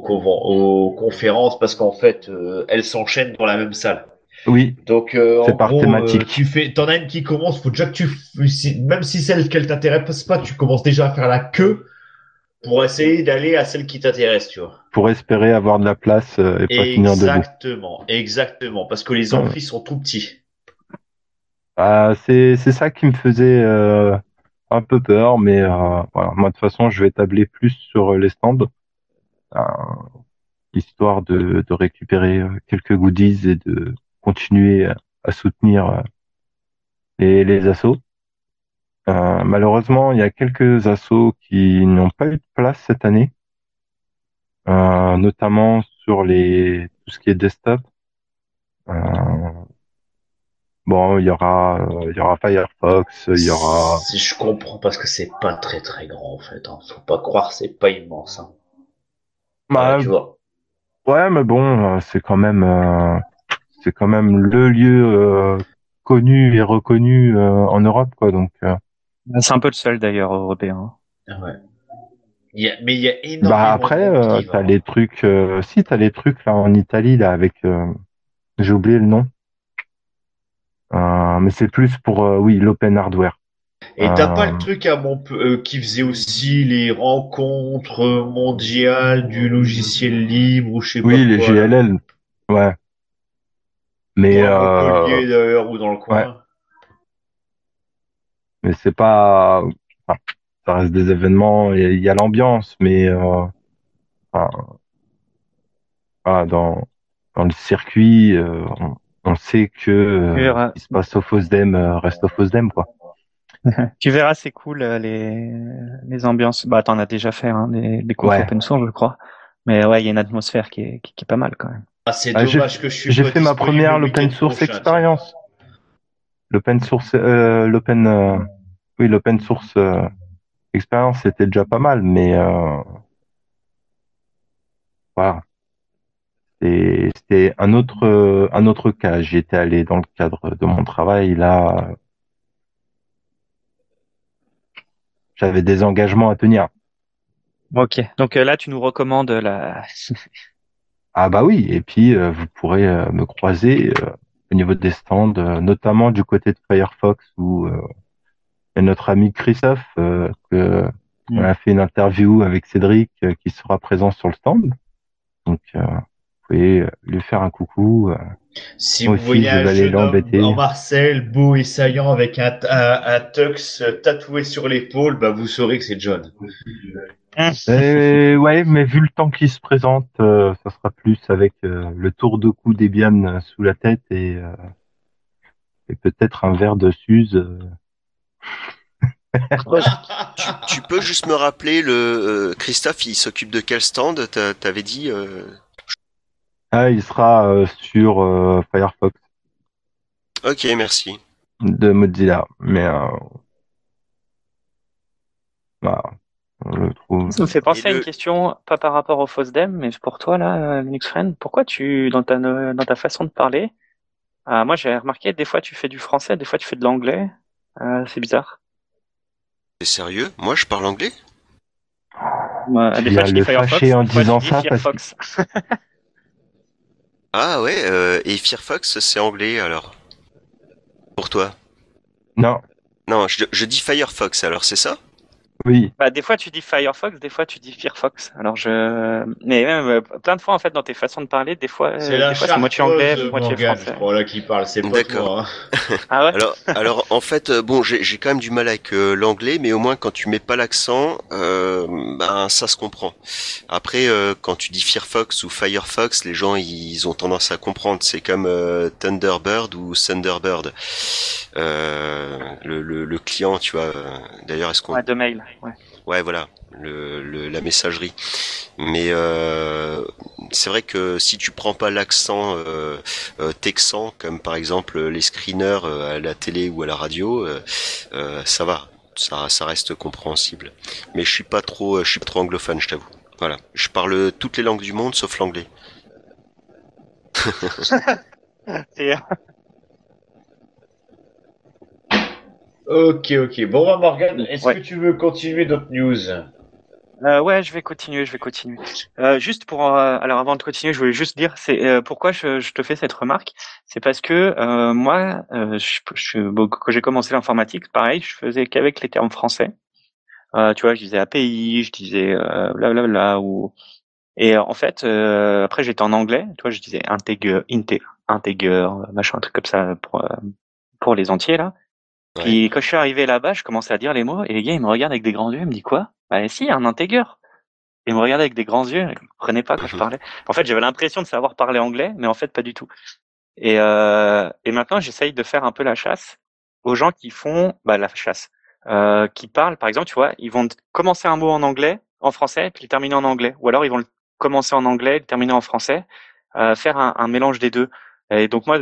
B: conférences parce qu'en fait, euh, elles s'enchaînent dans la même salle.
D: Oui,
B: Donc, euh, en
D: C'est par
B: gros,
D: thématique.
B: euh, tu fais, t'en as une qui commence, faut déjà que tu, même si celle qu'elle t'intéresse pas, tu commences déjà à faire la queue pour essayer d'aller à celle qui t'intéresse, tu vois.
D: pour espérer avoir de la place euh, et pas finir debout.
B: Exactement, exactement, parce que les
D: Ouais.
B: amphis sont tout petits.
D: Ah, c'est ça qui me faisait euh, un peu peur, mais euh, voilà. Moi de toute façon, je vais tabler plus sur les stands, euh, histoire de récupérer euh, quelques goodies et de continuer à soutenir euh, les les assos. Euh, malheureusement, il y a quelques assos qui n'ont pas eu de place cette année, euh, notamment sur les tout ce qui est desktop. Euh, bon, il y aura il y aura Firefox, il y aura
B: Si je comprends parce que c'est pas très très grand en fait. Hein. Faut pas croire, c'est pas immense. Hein.
D: Bah,
B: Ouais, tu vois.
D: ouais, mais bon, c'est quand même euh, c'est quand même le lieu euh, connu et reconnu euh, en Europe, quoi. Donc, euh,
C: C'est un peu le seul d'ailleurs européen.
B: Ouais. Il y a, mais il y a énormément
D: bah après,
B: de
D: euh, t'as
B: hein.
D: les trucs, euh, si t'as les trucs là en Italie là avec, euh, j'ai oublié le nom, mais c'est plus pour euh, oui l'open hardware.
B: Et t'as
D: Euh,
B: pas le truc à mon euh, qui faisait aussi les rencontres mondiales du logiciel libre ou je sais pas
D: Oui, les
B: quoi, là.
D: GLL, ouais. Mais euh,
B: d'ailleurs ou dans le coin.
D: mais c'est pas, enfin, ça reste des événements, il y a l'ambiance, mais euh, enfin, voilà, dans dans le circuit, euh, on, on sait que euh,
C: Tu verras.
D: ce qui se passe au FOSDEM euh, reste au FOSDEM, quoi.
C: Tu verras, c'est cool euh, les les ambiances. Bah, t'en as déjà fait hein, des des
D: Ouais.
C: open source, je crois. Mais ouais, il y a une atmosphère qui est qui, qui est pas mal quand même.
B: Ah, c'est
D: Ah, j'ai-
B: dommage que je suis
D: J'ai fait ma première l'open source expérience. L'open source, euh, l'open, euh, oui, l'open source euh, expérience, c'était déjà pas mal, mais euh, voilà. C'était un autre, un autre cas. J'y étais allé dans le cadre de mon travail. Là, j'avais des engagements à tenir.
C: Ok. Donc euh, là, tu nous recommandes la.
D: Ah bah oui, et puis euh, vous pourrez euh, me croiser euh, au niveau des stands, notamment du côté de Firefox où notre ami Christophe que
C: Mm.
D: on a fait une interview avec Cédric qui sera présent sur le stand. Donc pouvez euh, lui faire un coucou. euh.
B: Si
D: Moi
B: vous
D: aussi,
B: voyez
D: je
B: un jeune homme
D: l'embêter.
B: en Marcel, beau et saillant avec un, un, un tux tatoué sur l'épaule, bah vous saurez que c'est John.
D: Et, ouais, mais vu le temps qui se présente, euh, ça sera plus avec euh, le tour de cou d'Ebian euh, sous la tête et, euh, et peut-être un verre de Suze. euh.
E: tu, tu peux juste me rappeler le euh, Christophe, il s'occupe de quel stand? T'a- T'avais dit euh,
D: Ah, il sera euh, sur euh, Firefox
E: Ok, merci.
D: de Mozilla. Mais euh, voilà, on le trouve.
C: Ça me fait penser
E: Et
C: à une
E: le-
C: question, pas par rapport au FOSDEM, mais pour toi là, Linux Friend, pourquoi tu, dans ta, dans ta façon de parler, euh, moi j'ai remarqué, des fois tu fais du français, des fois tu fais de l'anglais, euh, c'est bizarre.
E: C'est sérieux? Moi, je parle anglais?
D: Tu
C: des
D: viens
C: fois je
D: le
C: dis Firefox,
D: fâcher en
C: des fois, je
D: disant
C: dis
D: ça parce que-
C: Firefox.
E: Ah ouais, euh, et Firefox, c'est anglais alors? Pour toi?
D: Non,
E: Non, je, je dis Firefox alors, c'est ça?
D: Oui.
C: Bah, des fois tu dis Firefox, des fois tu dis Firefox. Alors je, mais même euh, plein de fois en fait dans tes façons de parler, des fois, euh,
B: C'est
C: c'est moitié anglais, moitié français.
B: je crois, là, qui parle, c'est pas
E: D'accord.
B: toi. hein.
C: Ah ouais?
E: Alors, alors en fait, euh, bon, j'ai j'ai quand même du mal avec euh, l'anglais, mais au moins quand tu mets pas l'accent, euh, ben ça se comprend. Après, euh, quand tu dis Firefox ou Firefox, les gens ils ont tendance à comprendre. C'est comme euh, Thunderbird ou Thunderbird. Euh, le, le, le client, tu vois. euh, D'ailleurs, est-ce qu'on
C: Ouais, de mail. Ouais.
E: Ouais, voilà, le, le- la messagerie. Mais euh, c'est vrai que si tu prends pas l'accent euh, euh, texan, comme par exemple les screeners euh, à la télé ou à la radio, euh, euh, ça va, ça, ça reste compréhensible. Mais je suis pas trop, je suis pas trop anglophone, je t'avoue. Voilà, je parle toutes les langues du monde sauf l'anglais.
C: Et,
B: Ok, ok. Bon, bah, Morgane, est-ce
C: Ouais.
B: que tu veux continuer d'autres news?
C: Euh, ouais, je vais continuer, je vais continuer. Euh, juste pour, euh, alors avant de continuer, je voulais juste dire, c'est euh, pourquoi je, je te fais cette remarque, c'est parce que euh, moi, euh, je, je- bon, quand j'ai commencé l'informatique, pareil, je faisais qu'avec les termes français. Euh, tu vois, je disais API, je disais blablabla ou et en fait, euh, après j'étais en anglais, tu vois, je disais integer, inte, integer, machin, un truc comme ça pour pour les entiers là.
E: Ouais.
C: Puis quand je suis arrivé là-bas, je commençais à dire les mots et les gars ils me regardent avec des grands yeux, ils me disent quoi? Bah si, un integer. Ils me regardaient avec des grands yeux, ils comprenaient pas quand je
E: Mhm.
C: parlais. En fait, j'avais l'impression de savoir parler anglais, mais en fait pas du tout. Et euh, et maintenant j'essaye de faire un peu la chasse aux gens qui font bah la chasse, euh, qui parlent par exemple, tu vois, ils vont commencer un mot en anglais, en français, puis le terminer en anglais, ou alors ils vont le commencer en anglais, le terminer en français, euh, faire un, un mélange des deux. Et donc moi,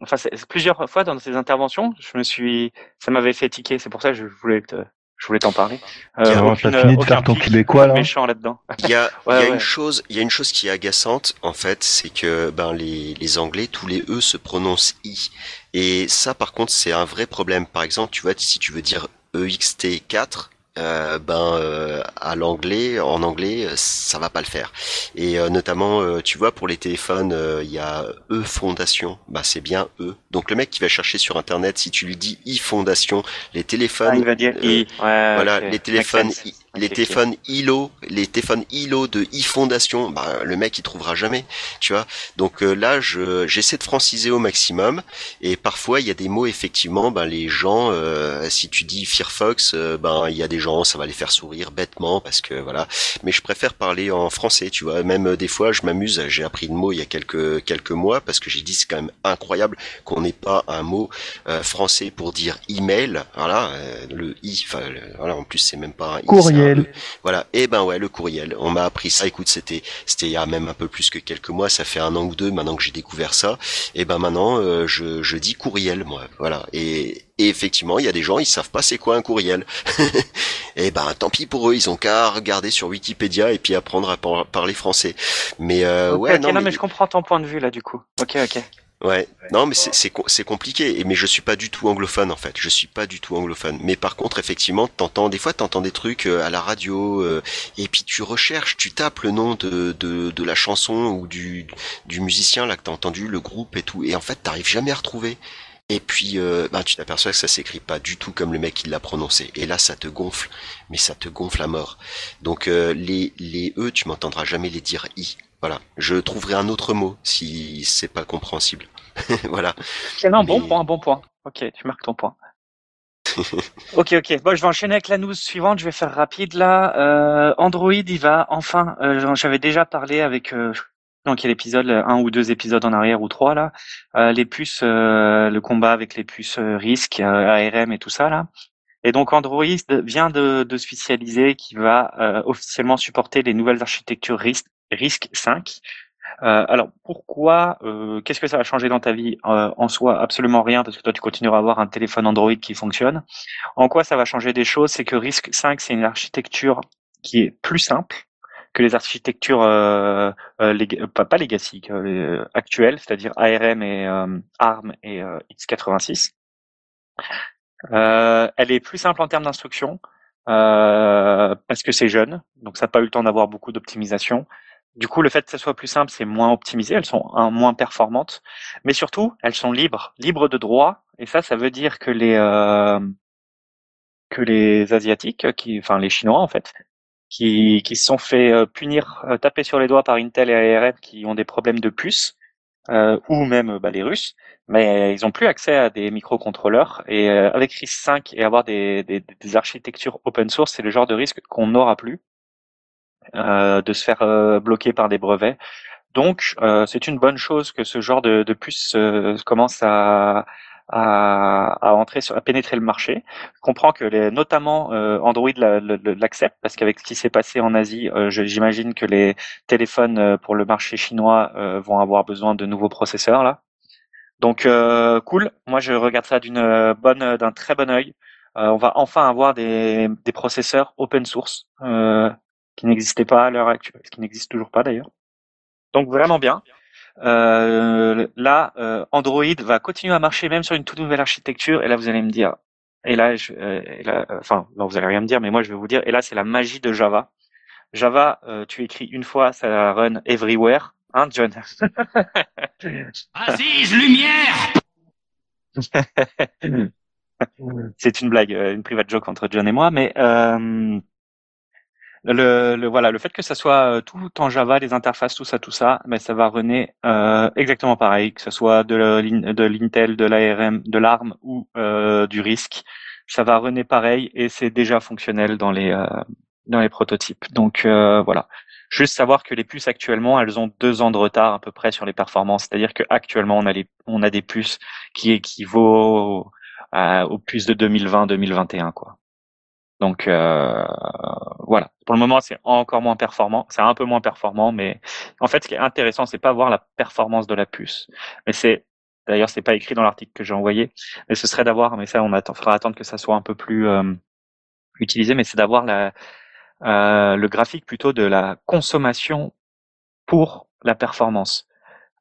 C: enfin, plusieurs fois dans ces interventions, je me suis, ça m'avait fait tiquer. C'est pour ça que je voulais te, je voulais t'en parler. Euh, aucune-
D: fini de faire ton québécois, là
C: méchant là-dedans.
E: Il y a,
C: Ouais,
E: il y a
C: ouais.
E: une chose, il y a une chose qui est agaçante en fait, c'est que ben les, les Anglais, tous les e se prononcent i, et ça par contre c'est un vrai problème. Par exemple, tu vois, si tu veux dire ext4, euh, ben euh, à l'anglais, en anglais, euh, ça va pas le faire. Et euh, notamment, euh, tu vois, pour les téléphones, euh, il y a e fondation, bah c'est bien e. Donc le mec qui va chercher sur internet, si tu lui dis i fondation, les téléphones,
C: Ah, il va dire i. Ouais,
E: voilà, les téléphones, Les téléphones ILO, les téléphones ILO de e-fondation, bah, le mec il trouvera jamais, tu vois. Donc euh, là, je j'essaie de franciser au maximum, et parfois il y a des mots effectivement, ben les gens, euh, si tu dis Firefox, euh, ben il y a des gens, ça va les faire sourire bêtement parce que voilà. Mais je préfère parler en français, tu vois. Même euh, des fois, je m'amuse. J'ai appris le mot il y a quelques quelques mois parce que j'ai dit c'est quand même incroyable qu'on n'ait pas un mot euh, français pour dire email. Voilà, euh, le i. Enfin, voilà. En plus, c'est même pas un i.
D: Courriel.
E: E. Voilà. Et ben ouais, le courriel. On m'a appris ça. Écoute, c'était c'était il y a même un peu plus que quelques mois. Ça fait un an ou deux maintenant que j'ai découvert ça. Et ben maintenant, euh, je je dis courriel, moi. Voilà. Et et effectivement, il y a des gens, ils savent pas c'est quoi un courriel. et ben tant pis pour eux, ils ont qu'à regarder sur Wikipédia et puis apprendre à par- parler français. Mais euh,
C: Ok,
E: ouais, non,
C: non,
E: mais,
C: mais je comprends ton point de vue là du coup. Ok, ok.
E: Ouais, non, mais c'est c'est co- c'est compliqué. Et mais je suis pas du tout anglophone en fait. Je suis pas du tout anglophone. Mais par contre, effectivement, t'entends des fois, t'entends des trucs euh, à la radio euh, et puis tu recherches, tu tapes le nom de de, de la chanson ou du du musicien là que t'as entendu, le groupe et tout, et en fait, t'arrives jamais à retrouver. Et puis, euh, ben, tu t'aperçois que ça s'écrit pas du tout comme le mec qui l'a prononcé. Et là, ça te gonfle, mais ça te gonfle à mort. Donc, euh, les, les E, tu m'entendras jamais les dire I. Voilà. Je trouverai un autre mot si c'est pas compréhensible. voilà.
C: Ok, non, bon
E: Mais-
C: point, bon point. Ok, tu marques ton point. ok, ok. Bon, je vais enchaîner avec la news suivante. Je vais faire rapide là. Euh, Android, il va enfin. euh, J'avais déjà parlé avec. Euh, dans quel épisode, un ou deux épisodes en arrière ou trois là. Euh, les puces, euh, le combat avec les puces euh, risque, euh, ARM et tout ça là. Et donc Android vient de, de spécialiser qui va euh, officiellement supporter les nouvelles architectures RISC, RISC 5. Euh, alors pourquoi euh, Qu'est-ce que ça va changer dans ta vie En soi, absolument rien, parce que toi tu continueras à avoir un téléphone Android qui fonctionne. En quoi ça va changer des choses? C'est que RISC 5 c'est une architecture qui est plus simple que les architectures euh, pas, pas legacy actuelles, c'est-à-dire ARM et ARM et x86. Euh, elle est plus simple en termes d'instruction euh, parce que c'est jeune, donc ça n'a pas eu le temps d'avoir beaucoup d'optimisation. Du coup, le fait que ça soit plus simple, c'est moins optimisé, elles sont moins performantes, mais surtout, elles sont libres, libres de droit, et ça, ça veut dire que les euh, que les asiatiques, qui, enfin les Chinois en fait, qui, qui se sont fait euh, punir, euh, taper sur les doigts par Intel et ARM qui ont des problèmes de puces, ou même bah, les Russes, mais ils ont plus accès à des microcontrôleurs. Et avec RISC-V et avoir des, des, architectures open source, c'est le genre de risque qu'on n'aura plus de se faire euh, bloquer par des brevets. Donc, euh, c'est une bonne chose que ce genre de, de puce commence à, entrer sur, à pénétrer le marché. Je comprends que les, notamment Android l'accepte parce qu'avec ce qui s'est passé en Asie, j'imagine que les téléphones pour le marché chinois vont avoir besoin de nouveaux processeurs là. Donc euh, cool. Moi, je regarde ça d'une euh, bonne, euh, d'un très bon œil. on va enfin avoir des processeurs open source qui n'existaient pas à l'heure actuelle, qui n'existent toujours pas d'ailleurs. Donc vraiment bien. Euh, là, Android va continuer à marcher même sur une toute nouvelle architecture. Et là, vous allez me dire, et là, je, et là enfin, non, vous allez rien me dire, mais moi, je vais vous dire. Et là, c'est la magie de Java. Java, tu écris une fois, ça run everywhere. Hein, John?
F: Assise, lumière
C: C'est une blague, euh, une private joke entre John et moi, mais euh, le, le, voilà, le fait que ça soit euh, tout en Java, les interfaces, tout ça, tout ça, mais ben, ça va runner euh, exactement pareil, que ce soit de l'Intel, de l'ARM, de l'ARM ou euh, du RISC, ça va runner pareil et c'est déjà fonctionnel dans les euh, dans les prototypes. Donc voilà. Juste savoir que les puces actuellement, elles ont deux ans de retard à peu près sur les performances. C'est-à-dire qu'actuellement, on a les, on a des puces qui équivaut aux puces de 2020-2021, quoi. Donc euh, voilà. Pour le moment, c'est encore moins performant. C'est un peu moins performant, mais en fait, ce qui est intéressant, c'est pas voir la performance de la puce, mais c'est D'ailleurs, c'est pas écrit dans l'article que j'ai envoyé, mais ce serait d'avoir, mais ça, on fera attendre que ça soit un peu plus euh, utilisé, mais c'est d'avoir la, euh, le graphique plutôt de la consommation pour la performance.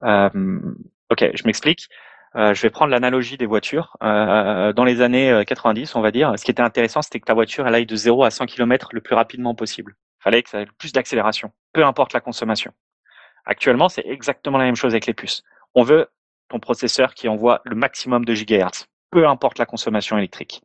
C: Euh, ok, je m'explique. Euh, je vais prendre l'analogie des voitures. Euh, dans les années 90, on va dire, ce qui était intéressant, c'était que ta voiture elle aille de 0 à 100 km le plus rapidement possible. Il fallait que ça ait le plus d'accélération, peu importe la consommation. Actuellement, c'est exactement la même chose avec les puces. On veut ton processeur qui envoie le maximum de gigahertz, peu importe la consommation électrique.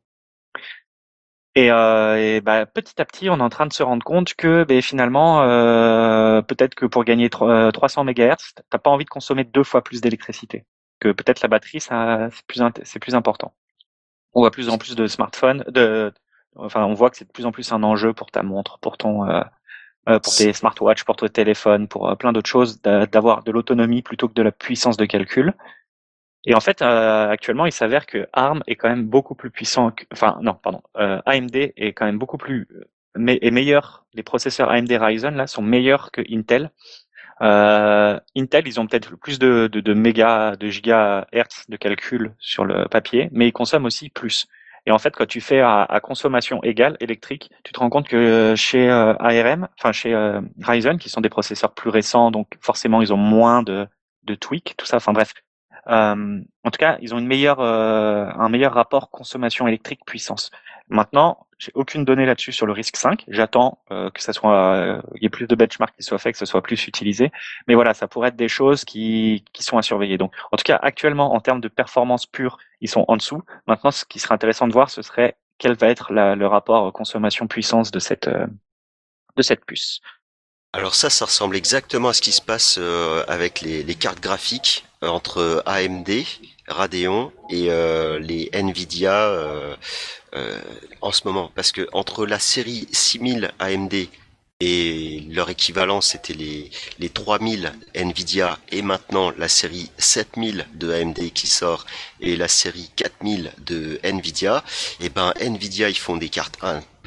C: Et, euh, bah, petit à petit, on est en train de se rendre compte que bah, finalement, euh, peut-être que pour gagner 300 MHz, t'as pas envie de consommer deux fois plus d'électricité. Que peut-être la batterie, ça, c'est plus, c'est plus important. On voit plus en plus de smartphones, de, enfin, on voit que c'est de plus en plus un enjeu pour ta montre, pour ton, euh, euh pour tes smartwatches, pour ton téléphone, pour euh, plein d'autres choses, d'avoir de l'autonomie plutôt que de la puissance de calcul. Et en fait, euh, actuellement, il s'avère que ARM est quand même beaucoup plus puissant. Que, enfin, non, pardon. Euh, AMD est quand même beaucoup plus mais, est meilleur. Les processeurs AMD Ryzen là sont meilleurs que Intel. Euh, Intel, ils ont peut-être plus de, de, de de gigahertz de calcul sur le papier, mais ils consomment aussi plus. Et en fait, quand tu fais à, à consommation égale électrique, tu te rends compte que chez euh, ARM, enfin chez euh, Ryzen, qui sont des processeurs plus récents, donc forcément ils ont moins de, de tweaks, tout ça. Enfin bref, euh, en tout cas, ils ont une meilleure, euh, un meilleur rapport consommation électrique puissance. Maintenant, j'ai aucune donnée là-dessus sur le risque 5. J'attends euh, que ça soit, il y ait plus de benchmarks qui soient faits, que ce soit plus utilisé. Mais voilà, ça pourrait être des choses qui, qui sont à surveiller. Donc, en tout cas, actuellement, en termes de performance pure, ils sont en dessous. Maintenant, ce qui serait intéressant de voir, ce serait quel va être la, le rapport consommation puissance de cette de cette puce.
E: Alors ça, ça ressemble exactement à ce qui se passe euh, avec les, les, cartes graphiques euh, entre AMD, Radeon et euh, les Nvidia en ce moment. Parce que entre la série 6000 AMD et leur équivalent c'était les, les 3000 Nvidia et maintenant la série 7000 de AMD qui sort et la série 4000 de Nvidia, et eh ben Nvidia ils font des cartes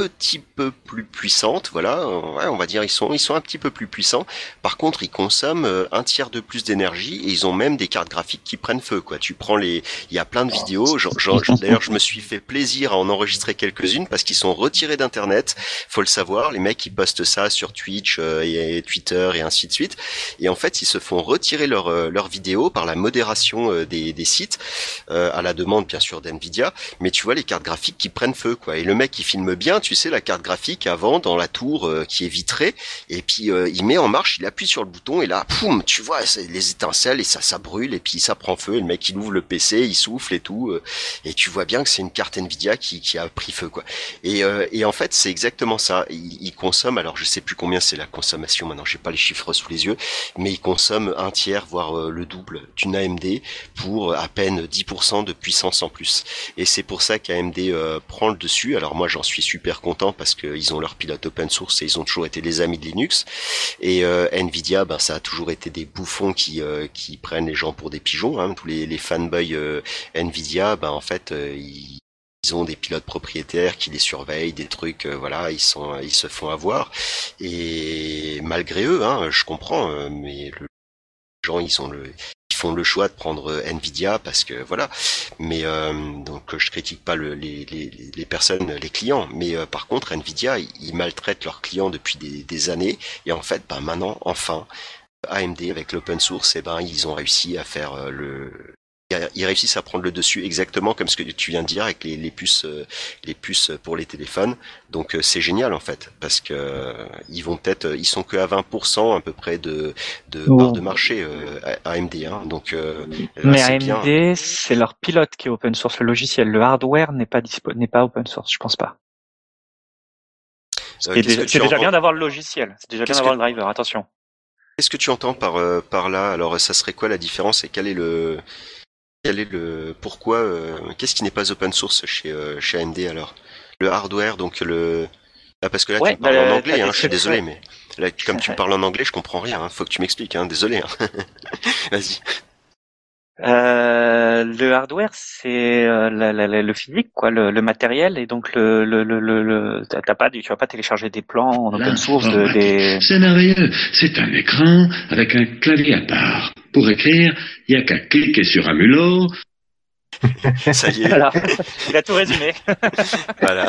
E: petit peu plus puissantes, voilà, ouais, on va dire ils sont ils sont un petit peu plus puissants. Par contre, ils consomment euh, un tiers de plus d'énergie et ils ont même des cartes graphiques qui prennent feu quoi. Tu prends les il y a plein de vidéos, d'ailleurs je me suis fait plaisir à en enregistrer quelques-unes parce qu'ils sont retirés d'internet, faut le savoir, les mecs ils postent ça sur Twitch euh, et Twitter et ainsi de suite et en fait, ils se font retirer leurs euh, leurs vidéos par la modération des des sites euh, à la demande bien sûr d'Nvidia, mais tu vois les cartes graphiques qui prennent feu quoi. Et le mec qui filme bien, tu sais la carte graphique avant dans la tour euh, qui est vitrée, et puis euh, il met en marche, il appuie sur le bouton et là, poum, tu vois les étincelles et ça ça brûle et puis ça prend feu. Et le mec il ouvre le PC, il souffle et tout, et tu vois bien que c'est une carte Nvidia qui, a pris feu quoi. Et, et en fait c'est exactement ça. Il, il, consomme, alors je sais plus combien c'est la consommation maintenant, j'ai pas les chiffres sous les yeux, mais il consomme un tiers voire le double d'une AMD pour à peine 10% de puissance en plus. Et c'est pour ça qu'AMD euh, prend le dessus. Alors moi j'en suis super content parce qu'ils ont leur pilote open source et ils ont toujours été les amis de Linux. Et euh, Nvidia, ben, ça a toujours été des bouffons qui, euh, qui prennent les gens pour des pigeons. Hein. Tous les, les fanboys Nvidia, ben, en fait, ils ils ont des pilotes propriétaires qui les surveillent, des trucs, voilà, ils sont, ils se font avoir. Et malgré eux, hein, je comprends, mais le, les gens, ils ont le, font le choix de prendre euh, Nvidia parce que voilà. Mais euh, donc je critique pas le, les, les, les, personnes, les clients, mais euh, par contre Nvidia ils, maltraitent leurs clients depuis des, années et en fait ben maintenant enfin AMD avec l'open source et eh ben ils ont réussi à faire le ils réussissent à prendre le dessus exactement comme ce que tu viens de dire avec les, les puces euh, les puces pour les téléphones. Donc euh, c'est génial en fait parce que euh, ils vont peut-être ils sont que à 20% à peu près de de part de marché AMD hein, donc
C: mais AMD c'est leur pilote qui est open source. Le logiciel le hardware n'est pas n'est pas open source je pense pas. C'est déjà, déjà bien d'avoir le logiciel. C'est déjà bien d'avoir le driver attention.
E: Qu'est-ce que tu entends par par là? Alors, ça serait quoi la différence et quel est le quel est le pourquoi euh, Qu'est-ce qui n'est pas open source chez euh, chez AMD alors? Le hardware, donc le ah, parce que là tu parles en anglais, hein, je suis désolé, mais là comme tu parles en anglais, je comprends rien. Hein, faut que tu m'expliques, hein, désolé. Hein. Vas-y.
C: Euh, le hardware, c'est euh, le physique, quoi, le, le, matériel, et donc le, le, le, le t'as pas, tu vas pas télécharger des plans en open source de, des.
F: C'est rien, c'est un écran avec un clavier à part. Pour écrire, il y a qu'à cliquer sur un mulot.
E: Ça y est.
C: Voilà. Il a tout résumé.
E: voilà.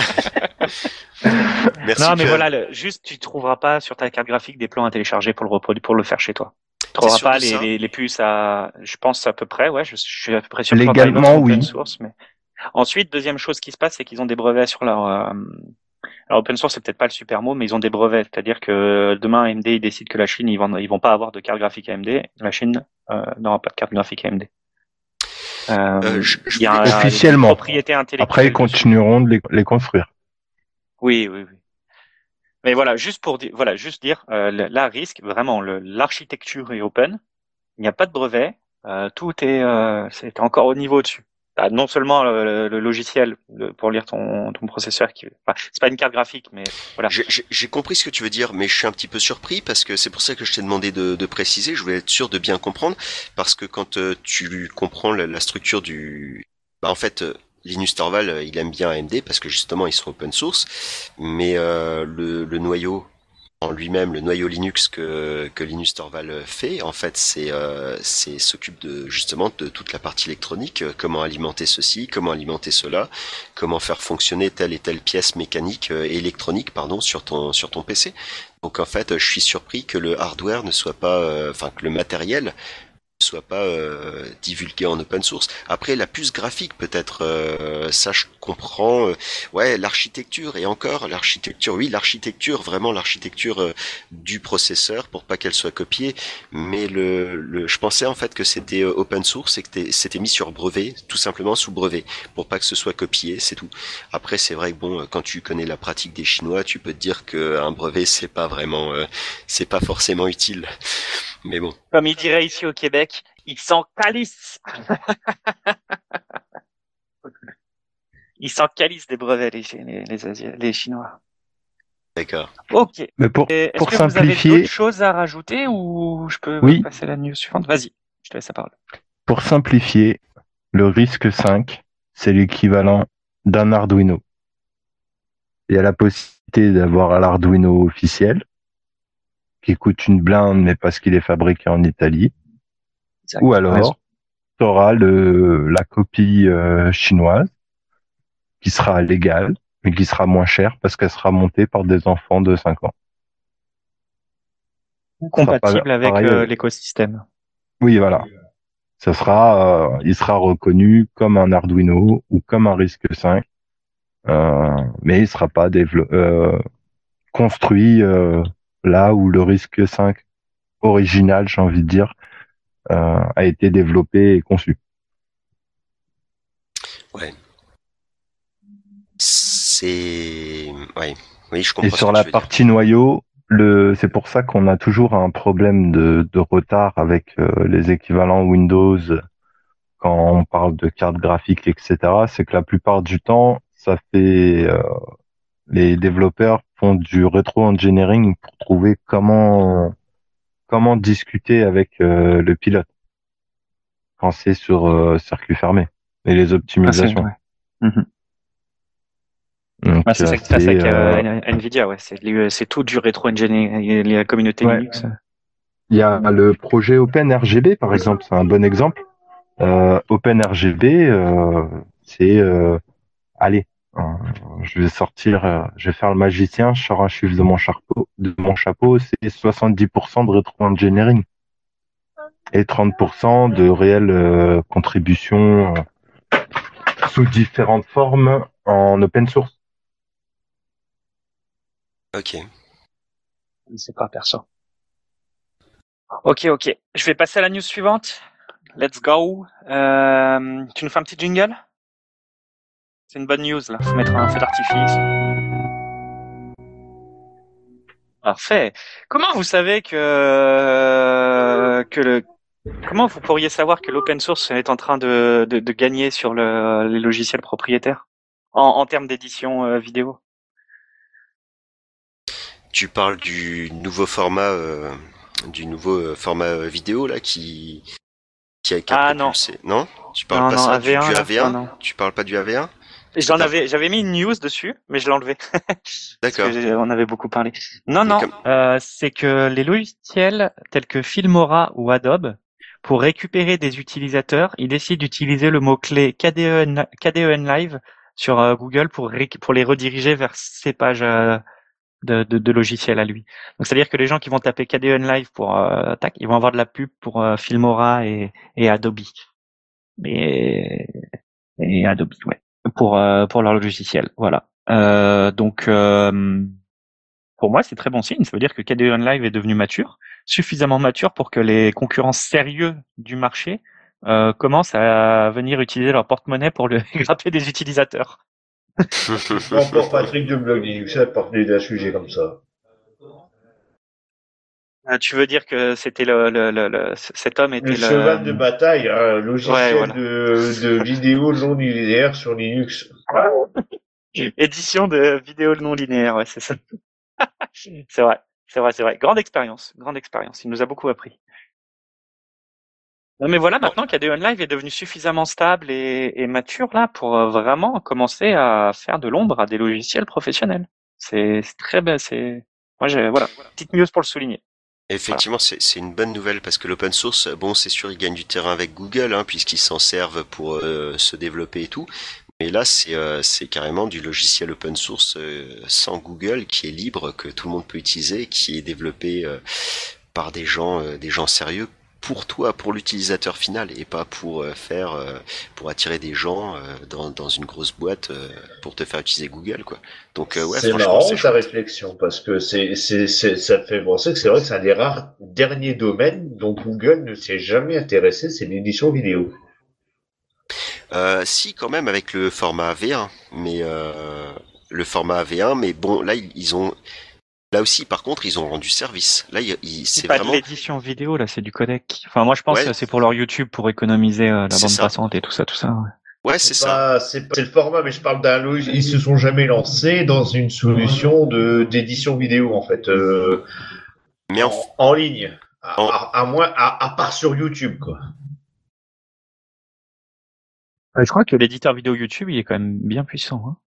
C: Merci. Non, mais voilà, le, juste tu trouveras pas sur ta carte graphique des plans à télécharger pour le reproduire, pour le faire chez toi. Tu trouveras pas les, les, les, puces à, je pense à peu près, ouais, je, je suis à peu près sûr.
D: Légalement, oui.
C: Source, mais... Ensuite, deuxième chose qui se passe, c'est qu'ils ont des brevets sur leur. Euh... Alors open source, c'est peut-être pas le super mot, mais ils ont des brevets, c'est-à-dire que demain AMD ils décident que la Chine ils vont ils vont pas avoir de carte graphique AMD, la Chine euh, n'aura pas de carte graphique AMD.
D: Euh, euh, je, je il y a officiellement. Après, ils continueront de les, les construire.
C: Oui, oui, oui. Mais voilà, juste pour dire, voilà, juste dire, euh, là, risque vraiment, l'architecture est open, il n'y a pas de brevet, euh, tout est, euh, c'est encore au niveau dessus. non seulement le, logiciel pour lire ton, ton processeur, qui, enfin, c'est pas une carte graphique, mais voilà.
E: J'ai compris ce que tu veux dire, mais je suis un petit peu surpris parce que c'est pour ça que je t'ai demandé de, de, préciser. Je voulais être sûr de bien comprendre parce que quand euh, tu comprends la, la, structure du, bah en fait euh, Linus Torvald, euh, il aime bien AMD parce que justement ils sont open source, mais euh, le, le, noyau en lui-même, le noyau Linux que, que Linus Torvald fait, en fait, c'est euh, s'occupe de justement de toute la partie électronique, euh, comment alimenter ceci, comment alimenter cela, comment faire fonctionner telle et telle pièce mécanique électronique, pardon, sur ton sur ton PC. Donc en fait, je suis surpris que le hardware ne soit pas, enfin que le matériel soit pas euh, divulgué en open source. Après la puce graphique peut-être euh, ça je comprends euh, ouais l'architecture et encore l'architecture oui l'architecture vraiment l'architecture euh, du processeur pour pas qu'elle soit copiée mais le, le je pensais en fait que c'était open source et que c'était mis sur brevet tout simplement sous brevet pour pas que ce soit copié c'est tout. Après c'est vrai que bon quand tu connais la pratique des chinois tu peux te dire que un brevet c'est pas vraiment c'est pas forcément utile. Mais bon.
C: Comme il dirait ici au Québec, ils sont calices. ils sont calices des brevets, les, les, les, les Chinois.
E: D'accord.
C: Ok.
D: Mais pour,
C: Et Est-ce
D: pour
C: que vous avez
D: simplifier,
C: d'autres choses à rajouter ou je peux
D: Oui.
C: passer à la news suivante? Vas-y, je te laisse la parole.
D: pour simplifier, le risque 5, c'est l'équivalent d'un Arduino. Il y a la possibilité d'avoir l'Arduino officiel, qui coûte une blinde, mais parce qu'il est fabriqué en Italie. Ou alors, tu auras le, la copie euh, chinoise, qui sera légale, mais qui sera moins chère parce qu'elle sera montée par des enfants de 5 ans.
C: Ou compatible
D: pas-
C: avec euh,
D: euh,
C: l'écosystème.
D: Oui, voilà. Ça sera, euh, il sera reconnu comme un Arduino ou comme un Risque 5, euh, mais il sera pas euh, construit euh, là où le Risque 5 original, j'ai envie de dire, euh, a été développé et conçu.
E: C'est, ouais, oui, je comprends.
D: Et sur la
E: dire.
D: partie noyau, le, c'est pour ça qu'on a toujours un problème de, de retard avec euh, les équivalents Windows quand on parle de cartes graphiques, etc. C'est que la plupart du temps, ça fait euh, les développeurs font du rétro-engineering pour trouver comment comment discuter avec euh, le pilote quand c'est sur euh, circuit fermé et les
C: Ah, c'est
D: optimisations.
C: ouais.
D: Donc,
C: Ouais, c'est ça
D: euh,
C: qui se passe avec euh,
D: euh,
C: Nvidia, ouais. C'est lui- c'est tout du rétro-engineering, la communauté
D: Ouais.
C: Linux.
D: Il y a le projet OpenRGB, par exemple, c'est un bon exemple. Euh, OpenRGB, euh, c'est, euh, allez, euh, je vais sortir, euh, je vais faire le magicien, je sors un chiffre de mon chapeau, de mon chapeau, c'est 70% de rétro-engineering et 30% de réelle euh, contribution euh, sous différentes formes en open source.
E: Ok.
C: C'est pas perso. Ok, ok. Je vais passer à la news suivante. Let's go. Euh, tu nous fais un petit jingle? C'est une bonne news, là. Faut mettre un feu d'artifice. Parfait. Comment vous savez que, que le, comment vous pourriez savoir que l'open source est en train de, de, de gagner sur le, les logiciels propriétaires? En, en termes d'édition euh, vidéo?
E: Tu parles du nouveau format, euh, du nouveau euh, format euh, vidéo là qui qui a, qui a
C: Ah, non.
E: Non? Tu parles
C: Non,
E: pas
C: non,
E: ça du,
C: AV1,
E: du
C: là?
E: AV1
C: Non, non.
E: Tu parles pas du AV1
C: J'en avais, j'avais mis une news dessus, mais je l'ai enlevé. Parce
E: D'accord.
C: on avait beaucoup parlé. Non, non, euh, c'est que les logiciels tels que Filmora ou Adobe, pour récupérer des utilisateurs, ils décident d'utiliser le mot-clé KDEN, KDEN Live sur euh, Google pour, les rediriger vers ces pages euh, de, de, de logiciels à lui. Donc c'est-à-dire que les gens qui vont taper KDEN Live pour euh, tac, ils vont avoir de la pub pour Filmora et, et Adobe. Et, et Adobe, ouais pour euh, pour leur logiciel. Voilà. Euh, donc euh, pour moi c'est très bon signe. Ça veut dire que KDE Live est devenu mature, suffisamment mature pour que les concurrents sérieux du marché euh, commencent à venir utiliser leur porte-monnaie pour le grapper des utilisateurs.
B: Encore Patrick de Blog Linux a parlé d'un sujet comme ça.
C: Euh, tu veux dire que c'était le, le, le, le- cet homme était
B: Le cheval de bataille, un logiciel
C: Ouais, voilà.
B: de, de vidéo non linéaire sur Linux.
C: édition de vidéo non linéaire. Ouais, c'est ça. c'est vrai, c'est vrai, c'est vrai. Grande expérience, grande expérience. Il nous a beaucoup appris. Non, mais voilà, maintenant KDE Live est devenu suffisamment stable et, et mature là pour euh, vraiment commencer à faire de l'ombre à des logiciels professionnels. C'est c'est très bien. C'est moi, j'ai voilà, petite news pour le souligner.
E: Effectivement, c'est c'est une bonne nouvelle parce que l'open source, bon, c'est sûr, il gagne du terrain avec Google, hein, puisqu'ils s'en servent pour euh, se développer et tout. Mais là, c'est euh, c'est carrément du logiciel open source euh, sans Google qui est libre, que tout le monde peut utiliser, qui est développé euh, par des gens, euh, des gens sérieux pour toi, pour l'utilisateur final, et pas pour euh, faire, euh, pour attirer des gens euh, dans, dans une grosse boîte pour te faire utiliser Google, quoi. Donc ouais,
B: c'est marrant ta
E: chouette.
B: réflexion parce que c'est, c'est, ça fait penser que c'est vrai que c'est un des rares derniers domaines dont Google ne s'est jamais intéressé, c'est l'édition vidéo.
E: Euh, si, quand même, avec le format AV1, mais euh, le format AV1, mais bon, là, ils, ils ont, là aussi, par contre, ils ont rendu service. Là,
C: C'est
E: c'est
C: pas
E: vraiment,
C: de l'édition vidéo là, c'est du codec. Enfin, moi je pense
E: Ouais.
C: que c'est pour leur YouTube pour économiser euh, la bande
E: ça.
C: passante et tout ça, tout ça. ouais.
E: Ouais, c'est ça.
B: pas- C'est le format, mais je parle d'un logiciel. Ils se sont jamais lancés dans une solution de d'édition vidéo en fait, euh,
E: Mais en,
B: ligne. À,
E: En-
B: à- à moins, à, à part sur YouTube quoi.
A: Je crois que l'éditeur vidéo YouTube, il est quand même bien puissant. Hein.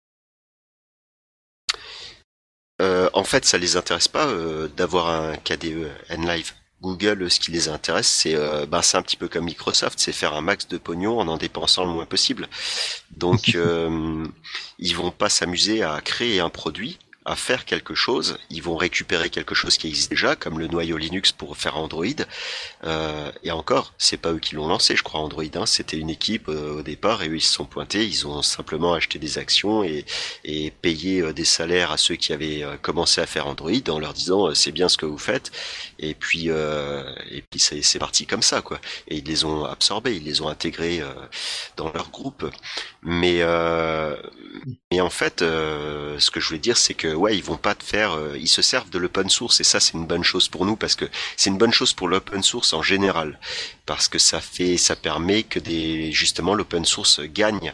E: Euh, en fait, ça les intéresse pas euh, d'avoir un KDE N-Live. Google, ce qui les intéresse, c'est euh, ben, c'est un petit peu comme Microsoft, c'est faire un max de pognon en en dépensant le moins possible. Donc, euh, ils vont pas s'amuser à créer un produit, à faire quelque chose. Ils vont récupérer quelque chose qui existe déjà, comme le noyau Linux pour faire Android. Euh, et encore, c'est pas eux qui l'ont lancé, je crois Android. Hein, C'était une équipe euh, au départ et eux ils se sont pointés. Ils ont simplement acheté des actions et, payé euh, des salaires à ceux qui avaient commencé à faire Android en leur disant c'est bien ce que vous faites. Et puis et puis c'est parti comme ça quoi. Et ils les ont absorbés, ils les ont intégrés dans leur groupe. Mais euh, mais en fait, euh, ce que je voulais dire, c'est que ouais, ils vont pas te faire, euh, ils se servent de l'open source et ça c'est une bonne chose pour nous parce que c'est une bonne chose pour l'open source en général parce que ça fait, ça permet que des justement l'open source gagne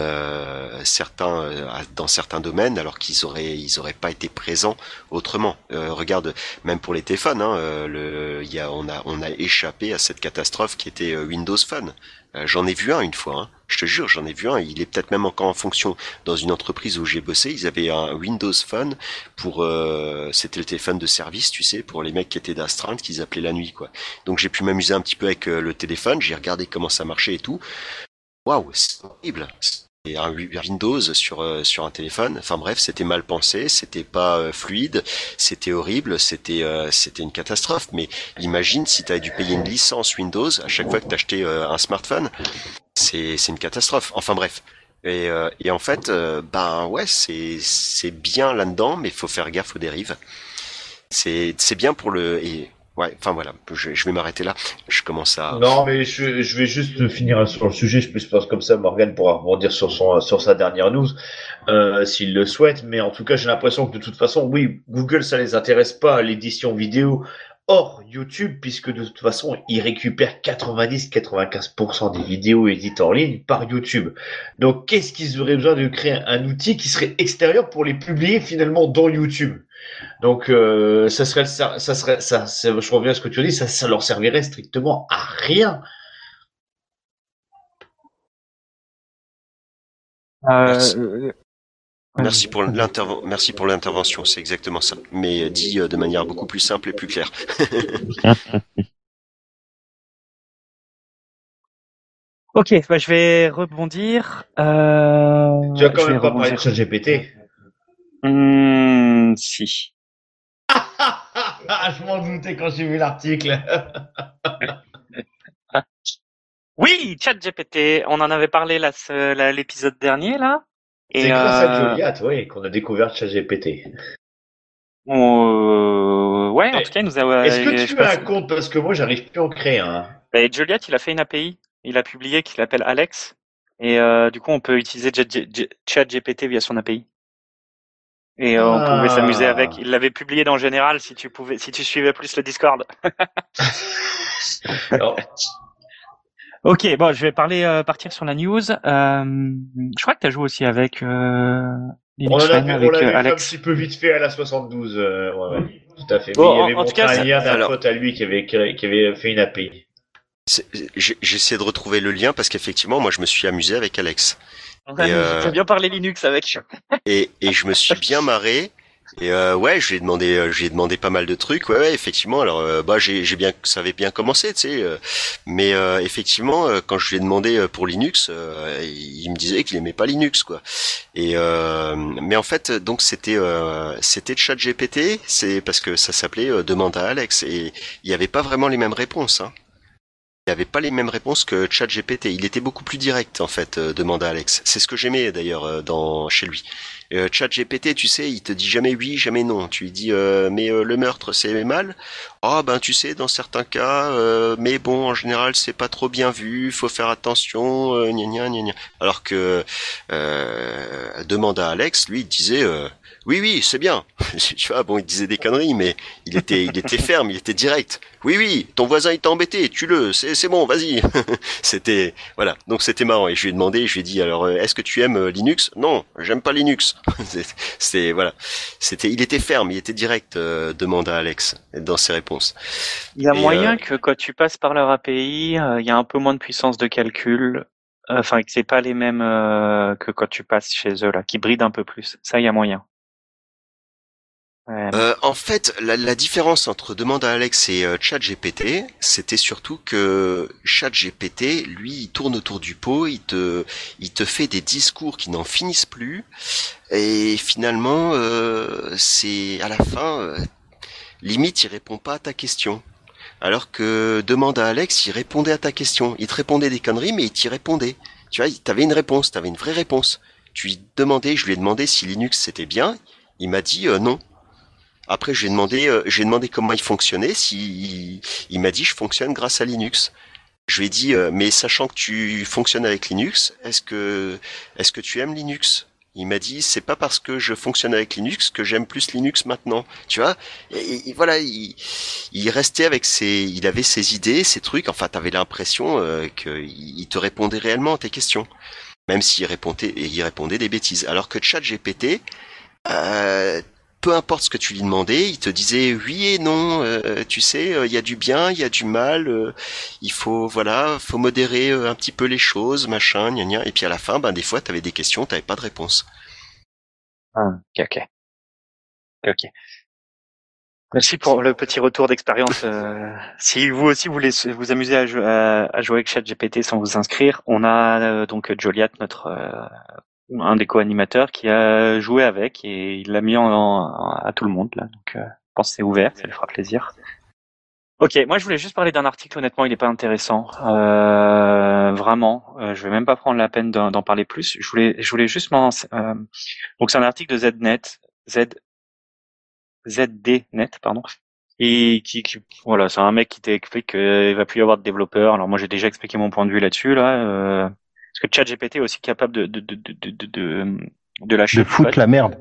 E: euh, certains euh, dans certains domaines alors qu'ils auraient ils auraient pas été présents autrement. Euh, regarde, même pour les téléphones, hein, euh, le, y a on a on a échappé à cette catastrophe qui était euh, Windows Phone. J'en ai vu un une fois. Hein. Je te jure, j'en ai vu un. Il est peut-être même encore en fonction dans une entreprise où j'ai bossé. Ils avaient un Windows Phone pour, euh, c'était le téléphone de service, tu sais, pour les mecs qui étaient d'astreinte, qu'ils appelaient la nuit, quoi. Donc j'ai pu m'amuser un petit peu avec euh, le téléphone. J'ai regardé comment ça marchait et tout. Waouh, c'est horrible. Et un Windows sur euh, sur un téléphone. Enfin bref, c'était mal pensé, c'était pas euh, fluide, c'était horrible, c'était euh, c'était une catastrophe. Mais imagine si tu avais dû payer une licence Windows à chaque fois que tu achetais un smartphone, c'est une catastrophe. Enfin bref. Et, euh, et en fait, euh, ben ouais, c'est bien là-dedans, mais il faut faire gaffe aux dérives. C'est bien pour le et ouais. Enfin voilà, je, je vais m'arrêter là. Je commence à
B: Non, mais je, je vais juste finir sur le sujet. Je pense comme ça, Morgan pourra rebondir sur son sur sa dernière news euh, s'il le souhaite. Mais en tout cas, j'ai l'impression que de toute façon, oui, Google, ça les intéresse pas l'édition vidéo hors YouTube, puisque de toute façon, ils récupèrent 90-95% des vidéos éditées en ligne par YouTube. Donc, qu'est-ce qu'ils auraient besoin de créer un outil qui serait extérieur pour les publier finalement dans YouTube? Donc, euh, ça serait, ça, ça serait, ça, je reviens à ce que tu as dit, ça, ça leur servirait strictement à rien.
A: Euh,
E: Merci pour merci pour l'intervention, c'est exactement ça. Mais dit euh, de manière beaucoup plus simple et plus claire.
A: Ok, bah, je vais rebondir. Euh,
B: Tu as quand même pas parlé de. ChatGPT.
A: Hmm, si.
B: je m'en doutais quand j'ai vu l'article.
C: Oui, ChatGPT, on en avait parlé l'épisode dernier là.
B: C'est grâce à Joliat, oui, qu'on a découvert ChatGPT.
C: on- euh, ouais, en tout cas, il nous a.
B: Est-ce que tu as un compte Parce que moi, j'arrive plus à en créer un.
C: Ben, Joliat, il a fait une API. Il a publié qu'il appelle Alex. Et euh, du coup, on peut utiliser ChatGPT via son API. Et euh, on
B: Ah.
C: pouvait s'amuser avec. Il l'avait publié dans Général si tu pouvais, si tu suivais plus le Discord.
B: Alors,
A: Ok, bon, je vais parler, euh, partir sur la news. Euh, je crois que tu as joué aussi avec euh,
B: on
A: Linux
B: en a
A: Fan,
B: vu, on
A: avec
B: l'a
A: euh,
B: vu un
A: Alex.
B: petit peu vite fait à la 72. euh, ouais, ouais, tout à fait.
C: Bon,
B: Mais il
C: en-
B: avait
C: en tout cas,
B: un lien d'un
E: alors-
B: pote à lui qui avait, qui avait fait une API.
E: J'essaie de retrouver le lien parce qu'effectivement, moi, je me suis amusé avec Alex.
C: On
E: Et, euh,
C: bien parler Linux avec.
E: Et, et je me suis bien marré. Et euh, ouais, je lui ai demandé, euh, je lui ai demandé pas mal de trucs. Ouais, ouais effectivement. Alors, euh, bah, j'ai, bien, ça avait bien commencé, tu sais. euh, mais euh, effectivement, quand je lui ai demandé pour Linux, il me disait qu'il aimait pas Linux, quoi. Et mais en fait, donc c'était, c'était ChatGPT. C'est parce que ça s'appelait demande à Alex et il y avait pas vraiment les mêmes réponses. Hein. Il avait pas les mêmes réponses que ChatGPT. Il était beaucoup plus direct en fait. Demande à Alex. C'est ce que j'aimais d'ailleurs dans chez lui. Euh, ChatGPT, tu sais, il te dit jamais oui, jamais non. Tu lui dis euh, mais euh, le meurtre c'est mal? ah ben tu sais dans certains cas, euh, mais bon en général c'est pas trop bien vu, faut faire attention, euh, gna gna gna. Alors que demande à Alex, lui il disait oui oui c'est bien. tu vois bon il disait des conneries mais il était il était ferme, il était direct. Oui oui ton voisin il t'a embêté, tue-le, c'est c'est bon vas-y. c'était voilà donc c'était marrant et je lui ai demandé, je lui ai dit alors euh, est-ce que tu aimes euh, Linux? Non j'aime pas Linux. C'est- voilà c'était il était ferme, il était direct euh, demande à Alex dans ses réponses.
C: Il y a
E: Et,
C: moyen
E: euh,
C: que quand tu passes par leur API, euh, il y a un peu moins de puissance de calcul. Enfin, que c'est pas les mêmes euh, que quand tu passes chez eux là, qui brident un peu plus. Ça, il y a moyen.
E: Euh, en fait, la, la différence entre demande à Alex et euh, ChatGPT, c'était surtout que ChatGPT, lui, il tourne autour du pot, il te, il te fait des discours qui n'en finissent plus, et finalement, euh, c'est à la fin, euh, limite, il répond pas à ta question. Alors que demande à Alex, il répondait à ta question. Il te répondait des conneries, mais il t'y répondait. Tu vois, t'avais une réponse, t'avais une vraie réponse. Tu lui demandais, je lui ai demandé si Linux c'était bien. Il m'a dit euh, non. Après, j'ai demandé, euh, j'ai demandé comment il fonctionnait. Si il, m'a dit, je fonctionne grâce à Linux. Je lui ai dit, euh, mais sachant que tu fonctionnes avec Linux, est-ce que, est-ce que tu aimes Linux? Il m'a dit, c'est pas parce que je fonctionne avec Linux que j'aime plus Linux maintenant. Tu vois? Et, voilà, il, il restait avec ses, il avait ses idées, ses trucs. Enfin, t'avais l'impression euh, qu'il il te répondait réellement à tes questions, même s'il répondait, il répondait des bêtises. Alors que ChatGPT, euh, peu importe ce que tu lui demandais, il te disait oui et non. euh, tu sais, euh, il y a du bien, il y a du mal. euh, il faut voilà, faut modérer euh, un petit peu les choses, machin, gna gna. Et puis à la fin, ben des fois, t'avais des questions, t'avais pas de réponse.
C: Ah, ok, ok. Merci pour le petit retour d'expérience. euh, si vous aussi voulez se- vous amuser à, jou- à- à jouer avec ChatGPT sans vous inscrire, on a euh, donc Joliat, notre euh, un des co-animateurs, qui a joué avec et il l'a mis en, en- à tout le monde là. Donc, euh, je pense c'est ouvert, ça lui fera plaisir. Ok, moi je voulais juste parler d'un article. Honnêtement, il n'est pas intéressant, euh, vraiment. Euh, je vais même pas prendre la peine d'en d'en parler plus. Je voulais, je voulais juste m'en. euh, donc c'est un article de ZNet, Z ZDNet, pardon. Et qui, qui voilà, c'est un mec qui t'explique qu'il va plus y avoir de développeurs. Alors moi j'ai déjà expliqué mon point de vue là-dessus là, euh, parce que ChatGPT est aussi capable de de de de de, de, de lâcher
D: De foutre
C: code.
D: la merde.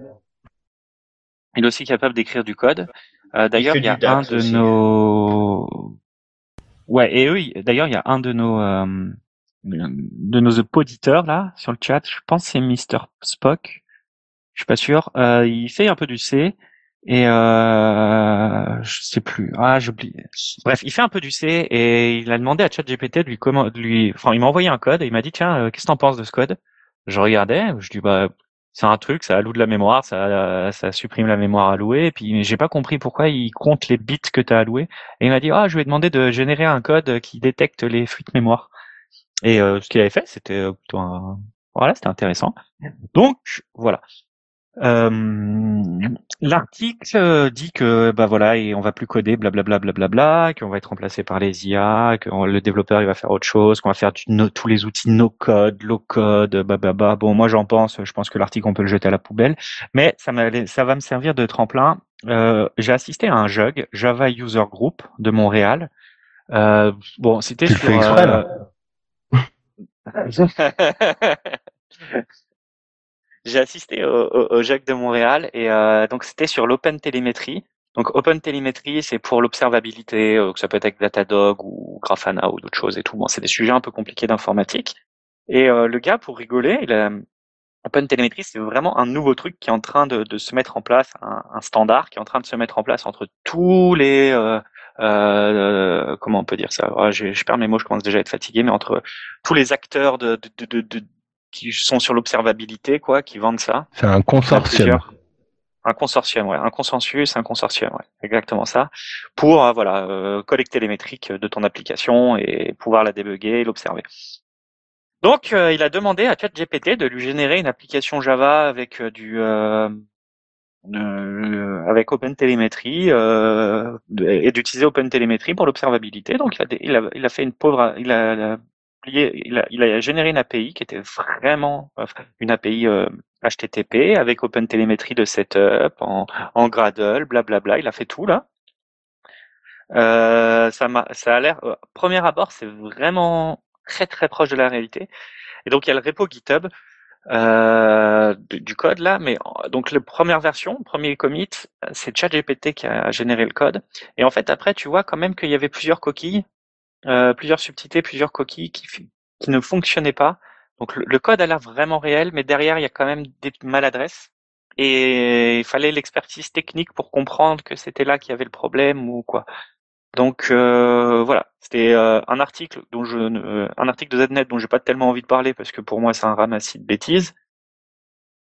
C: Il est aussi capable d'écrire du code. Euh, d'ailleurs, il y a un de
B: aussi.
C: nos ouais, et eux, il- d'ailleurs, il y a un de nos euh, de nos auditeurs là sur le chat. Je pense que c'est Mister Spock. Je suis pas sûr. Euh, il fait un peu du C et euh, je sais plus. Ah, j'oublie. Bref, il fait un peu du C et il a demandé à ChatGPT de lui comment, de lui. Enfin, il m'a envoyé un code et il m'a dit tiens, euh, qu'est-ce que t'en penses de ce code? Je regardais, je dis bah c'est un truc, ça alloue de la mémoire, ça, ça supprime la mémoire allouée. Et puis j'ai pas compris pourquoi il compte les bits que t'as alloués. Et il m'a dit ah, je lui ai demandé de générer un code qui détecte les fuites mémoire. Et euh, ce qu'il avait fait, c'était euh, plutôt un... voilà, c'était intéressant. Donc voilà. Euh, L'article euh, dit que bah voilà et on va plus coder blablabla blablabla, qu'on va être remplacé par les IA, que le développeur il va faire autre chose, qu'on va faire du no- tous les outils no code, low code, bababa. Bon moi j'en pense, je pense que l'article on peut le jeter à la poubelle, mais ça m'a- ça va me servir de tremplin. Euh, J'ai assisté à un jug Java User Group de Montréal. Euh, bon c'était sur
D: fais exprès, là
C: euh, J'ai assisté au, au, au JAC de Montréal et euh, donc c'était sur l'Open Telemetry. Donc Open Telemetry, c'est pour l'observabilité, euh, que ça peut être avec Datadog ou Grafana ou d'autres choses et tout. Bon, c'est des sujets un peu compliqués d'informatique. Et euh, le gars, pour rigoler, il a, Open Telemetry, c'est vraiment un nouveau truc qui est en train de, de se mettre en place, un, un, standard qui est en train de se mettre en place entre tous les euh, euh, comment on peut dire ça? Oh, je, je, perds mes mots, je commence déjà à être fatigué, mais entre tous les acteurs de, de, de qui sont sur l'observabilité, quoi, qui vendent ça.
D: C'est un consortium.
C: Un consortium, ouais, un consensus, un consortium, ouais, exactement ça, pour euh, voilà euh, collecter les métriques de ton application et pouvoir la débugger et l'observer. Donc, euh, il a demandé à ChatGPT de lui générer une application Java avec euh, du euh, avec OpenTelemetry euh, et d'utiliser OpenTelemetry pour l'observabilité. Donc, il a, il a, il a fait une pauvre, il a, il a, il a généré une API qui était vraiment une API euh, HTTP avec OpenTelemetry de setup en, en Gradle, blablabla. Il a fait tout là. Euh, ça, m'a, ça a l'air, euh, premier abord, c'est vraiment très très proche de la réalité. Et donc il y a le repo GitHub euh, du, du code là, mais donc la première version, premier commit, c'est ChatGPT qui a généré le code. Et en fait après, tu vois quand même qu'il y avait plusieurs coquilles, euh, plusieurs subtilités, plusieurs coquilles qui, ne fonctionnaient pas. Donc le, code a l'air vraiment réel, mais derrière il y a quand même des maladresses. Et il fallait l'expertise technique pour comprendre que c'était là qu'il y avait le problème ou quoi. Donc euh, voilà, c'était euh, un article dont je, un article de ZNet dont j'ai pas tellement envie de parler parce que pour moi c'est un ramassis de bêtises.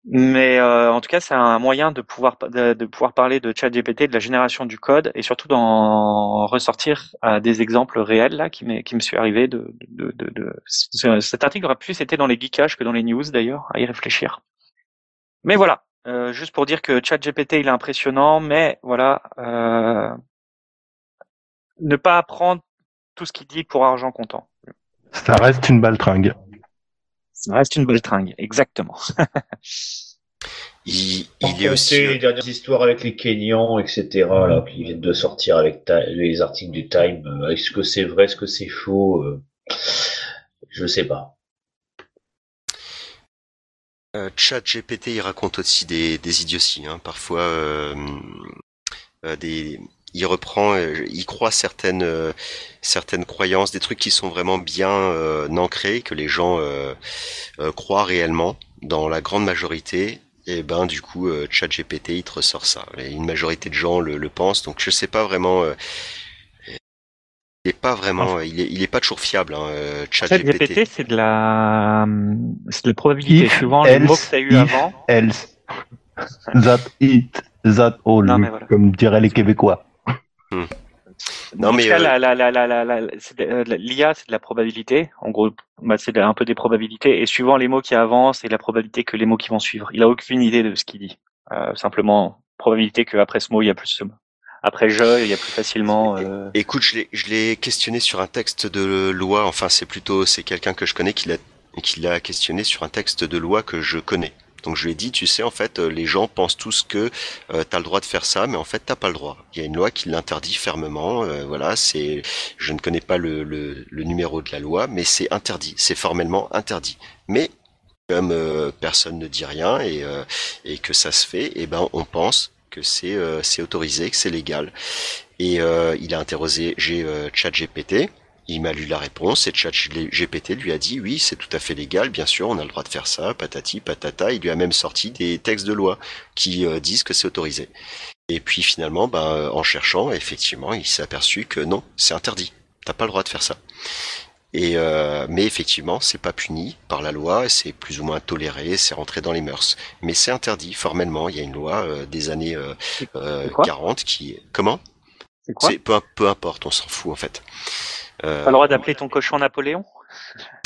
C: Mais euh, en tout cas, c'est un moyen de pouvoir de, de pouvoir parler de ChatGPT, de la génération du code et surtout d'en ressortir euh, des exemples réels là qui qui me suis arrivé de, de, de, de- ce- cet article aurait plus été dans les geekages que dans les news d'ailleurs à y réfléchir. Mais voilà, euh, juste pour dire que ChatGPT il est impressionnant, mais voilà, euh, ne pas apprendre tout ce qu'il dit pour argent comptant.
D: Ça reste une baltringue.
C: Ça reste une belle tringue, exactement.
E: Il, il est aussi.
B: les dernières histoires avec les Kenyans, etc., là, qui viennent de sortir avec ta- les articles du Time. euh, Est-ce que c'est vrai, est-ce que c'est faux euh, Je sais pas.
E: Euh, ChatGPT, il raconte aussi des, des idioties. Hein. Parfois, euh, euh, des, il reprend, euh, il croit certaines euh, certaines croyances, des trucs qui sont vraiment bien euh, ancrés, que les gens euh, euh, croient réellement. Dans la grande majorité, et ben du coup, euh, ChatGPT, il te ressort ça. Et une majorité de gens le, le pensent. Donc, je sais pas vraiment. euh, il est pas vraiment, il est, il est pas toujours fiable, hein, euh, ChatGPT.
A: C'est de la, c'est de la probabilité.
D: If,
A: Suivant les mots que
D: else,
A: tu as eu
D: if,
A: avant.
D: else. That it, that all,
C: Non, mais voilà.
D: comme diraient les Québécois.
E: Non,
C: en
E: mais,
C: tout cas,
E: euh,
C: la, la, la, la, la, la- c'est de- l'IA, c'est de la probabilité. En gros, bah, c'est un peu des probabilités. Et suivant les mots qui avancent, c'est la probabilité que les mots qui vont suivre. Il a aucune idée de ce qu'il dit. Euh, simplement, probabilité qu'après ce mot, il y a plus ce mot. Après je, il y a plus facilement. euh,
E: Écoute, je l'ai, je l'ai questionné sur un texte de loi. Enfin, c'est plutôt, c'est quelqu'un que je connais qui l'a, qui l'a questionné sur un texte de loi que je connais. Donc je lui ai dit, tu sais, en fait, euh, les gens pensent tous que euh, t'as le droit de faire ça, mais en fait, t'as pas le droit. Il y a une loi qui l'interdit fermement. euh, voilà, c'est, je ne connais pas le, numéro de la loi, mais c'est interdit. C'est formellement interdit. Mais comme euh, personne ne dit rien et, et que ça se fait, eh ben on pense que c'est autorisé, que c'est légal. Et il a interrogé j'ai, ChatGPT, il m'a lu la réponse et ChatGPT lui a dit oui, c'est tout à fait légal, bien sûr, on a le droit de faire ça, patati patata. Il lui a même sorti des textes de loi qui euh, disent que c'est autorisé. Et puis finalement, ben, en cherchant, effectivement, il s'est aperçu que non, c'est interdit. T'as pas le droit de faire ça. Et euh, mais effectivement, c'est pas puni par la loi, c'est plus ou moins toléré, c'est rentré dans les mœurs. Mais c'est interdit formellement. Il y a une loi euh, des années euh, euh,
C: c'est quoi?
E: 40 qui comment?
C: C'est quoi?
E: C'est peu, peu importe, on s'en fout en fait. Euh,
C: le droit d'appeler ton cochon Napoléon?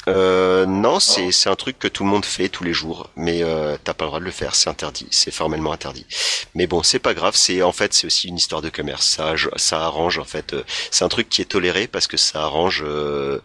E: Euh, non, c'est c'est un truc que tout le monde fait tous les jours, mais euh, t'as pas le droit de le faire, c'est interdit, c'est formellement interdit. Mais bon, c'est pas grave, c'est en fait c'est aussi une histoire de commerce. Ça ça arrange en fait, euh, c'est un truc qui est toléré parce que ça arrange euh,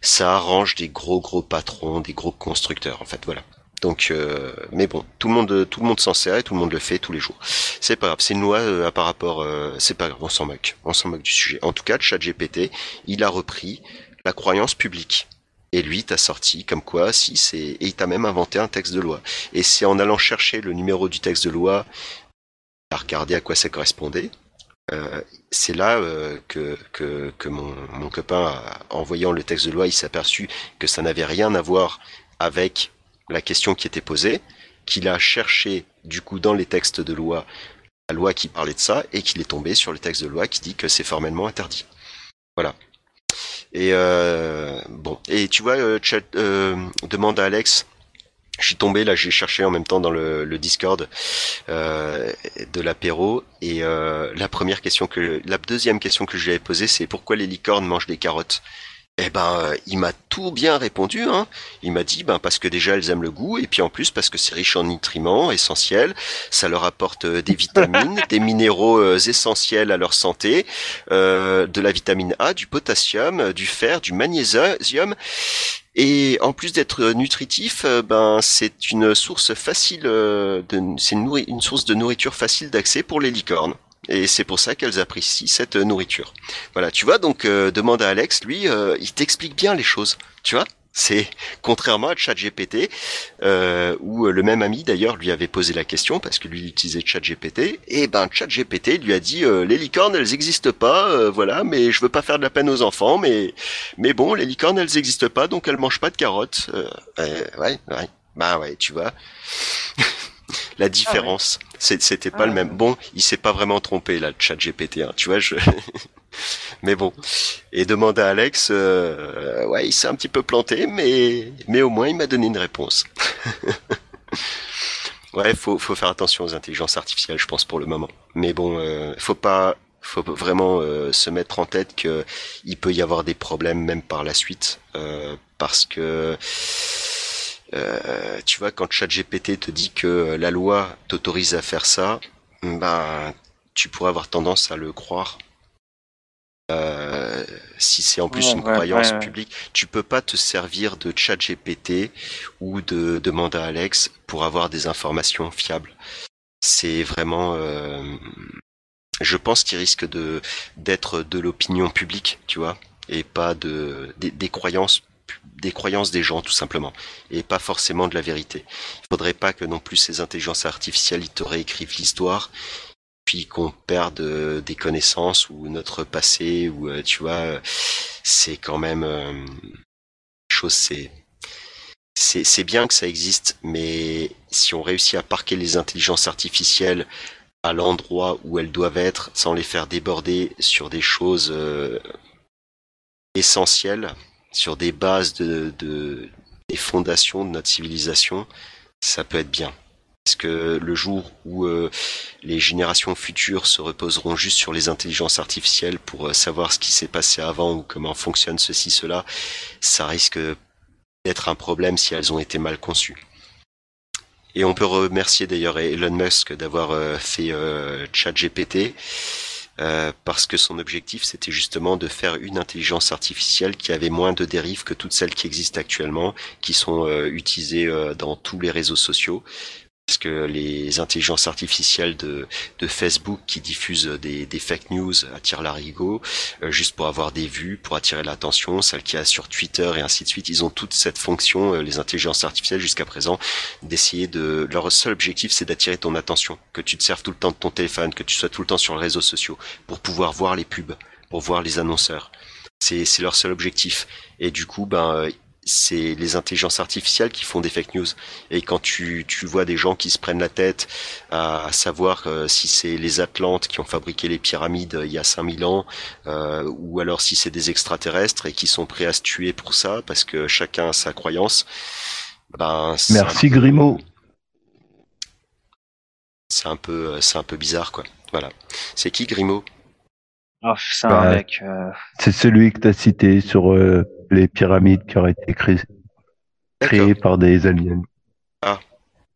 E: ça arrange des gros gros patrons, des gros constructeurs en fait, voilà. Donc, euh, mais bon, tout le monde tout le monde s'en sert et tout le monde le fait tous les jours. C'est pas grave, c'est une loi euh, par rapport, euh, c'est pas grave, on s'en moque, on s'en moque du sujet. En tout cas, ChatGPT, il a repris la croyance publique. Et lui t'a sorti comme quoi, si c'est, et il t'a même inventé un texte de loi. Et c'est en allant chercher le numéro du texte de loi, à regarder à quoi ça correspondait. Euh, c'est là euh, que, que, que mon, mon copain, en voyant le texte de loi, il s'est aperçu que ça n'avait rien à voir avec la question qui était posée, qu'il a cherché du coup dans les textes de loi la loi qui parlait de ça et qu'il est tombé sur le texte de loi qui dit que c'est formellement interdit. Voilà. Et euh, bon, et tu vois, euh, euh, demande à Alex. Je suis tombé là, j'ai cherché en même temps dans le, le Discord euh, de l'apéro et la première question que, la deuxième question que je lui avais posée, c'est pourquoi les licornes mangent des carottes? Eh ben, euh, il m'a tout bien répondu. Hein. Il m'a dit, ben parce que déjà elles aiment le goût et puis en plus parce que c'est riche en nutriments essentiels, ça leur apporte euh, des vitamines, des minéraux euh, essentiels à leur santé, euh, de la vitamine A, du potassium, du fer, du magnésium. Et en plus d'être nutritif, ben c'est une source facile de, c'est une source de nourriture facile d'accès pour les licornes. Et c'est pour ça qu'elles apprécient cette nourriture. Voilà, tu vois, donc euh, demande à Alex, lui, euh, il t'explique bien les choses, tu vois c'est contrairement à ChatGPT, euh, où le même ami d'ailleurs lui avait posé la question parce que lui il utilisait ChatGPT, et ben ChatGPT lui a dit euh, les licornes elles existent pas, euh, voilà, mais je veux pas faire de la peine aux enfants, mais mais bon les licornes elles existent pas donc elles mangent pas de carottes. Euh, ouais, ouais, bah ouais, tu vois. La différence, c'était pas
C: Ah
E: le même. Bon, il s'est pas vraiment trompé là, le ChatGPT, hein, tu vois, je. mais bon, et demande à Alex, euh, ouais, il s'est un petit peu planté, mais mais au moins il m'a donné une réponse. ouais, faut faut faire attention aux intelligences artificielles, je pense pour le moment. Mais bon, euh, faut pas faut vraiment euh, se mettre en tête que il peut y avoir des problèmes même par la suite euh, parce que euh, tu vois quand ChatGPT te dit que la loi t'autorise à faire ça, ben tu pourrais avoir tendance à le croire. Euh, si c'est en plus
C: Ouais,
E: une
C: ouais,
E: croyance
C: ouais,
E: publique, tu peux pas te servir de ChatGPT ou de demander à Alex pour avoir des informations fiables. C'est vraiment, euh, je pense qu'il risque de d'être de l'opinion publique, tu vois, et pas de des, des croyances des croyances des gens tout simplement et pas forcément de la vérité. Il faudrait pas que non plus ces intelligences artificielles ils te réécrivent l'histoire puis qu'on perde euh, des connaissances ou notre passé ou euh, tu vois euh, c'est quand même chose c'est c'est bien que ça existe mais si on réussit à parquer les intelligences artificielles à l'endroit où elles doivent être sans les faire déborder sur des choses essentielles sur des bases de, de des fondations de notre civilisation ça peut être bien parce que le jour où euh, les générations futures se reposeront juste sur les intelligences artificielles pour euh, savoir ce qui s'est passé avant ou comment fonctionne ceci, cela, ça risque d'être un problème si elles ont été mal conçues. Et on peut remercier d'ailleurs Elon Musk d'avoir euh, fait euh, ChatGPT euh, parce que son objectif c'était justement de faire une intelligence artificielle qui avait moins de dérives que toutes celles qui existent actuellement, qui sont euh, utilisées euh, dans tous les réseaux sociaux parce que les intelligences artificielles de, de Facebook qui diffusent des, des fake news attirent l'arigot euh, juste pour avoir des vues, pour attirer l'attention, celles qu'il y a sur Twitter et ainsi de suite, ils ont toute cette fonction, euh, les intelligences artificielles jusqu'à présent, d'essayer de... Leur seul objectif c'est d'attirer ton attention, que tu te serves tout le temps de ton téléphone, que tu sois tout le temps sur les réseaux sociaux, pour pouvoir voir les pubs, pour voir les annonceurs. C'est leur seul objectif. Et du coup, ben... c'est les intelligences artificielles qui font des fake news. Et quand tu, tu vois des gens qui se prennent la tête à, à savoir euh, si c'est les Atlantes qui ont fabriqué les pyramides euh, il y a 5000 ans, euh, ou alors si c'est des extraterrestres et qui sont prêts à se tuer pour ça, parce que chacun a sa croyance, ben,
D: Merci Grimaud.
E: c'est un peu, euh, c'est un peu bizarre, quoi. Voilà. C'est qui Grimaud?
C: Oh, c'est un
D: Bah,
C: mec. euh,
D: C'est celui que tu as cité sur euh, les pyramides qui auraient été créées, par des aliens.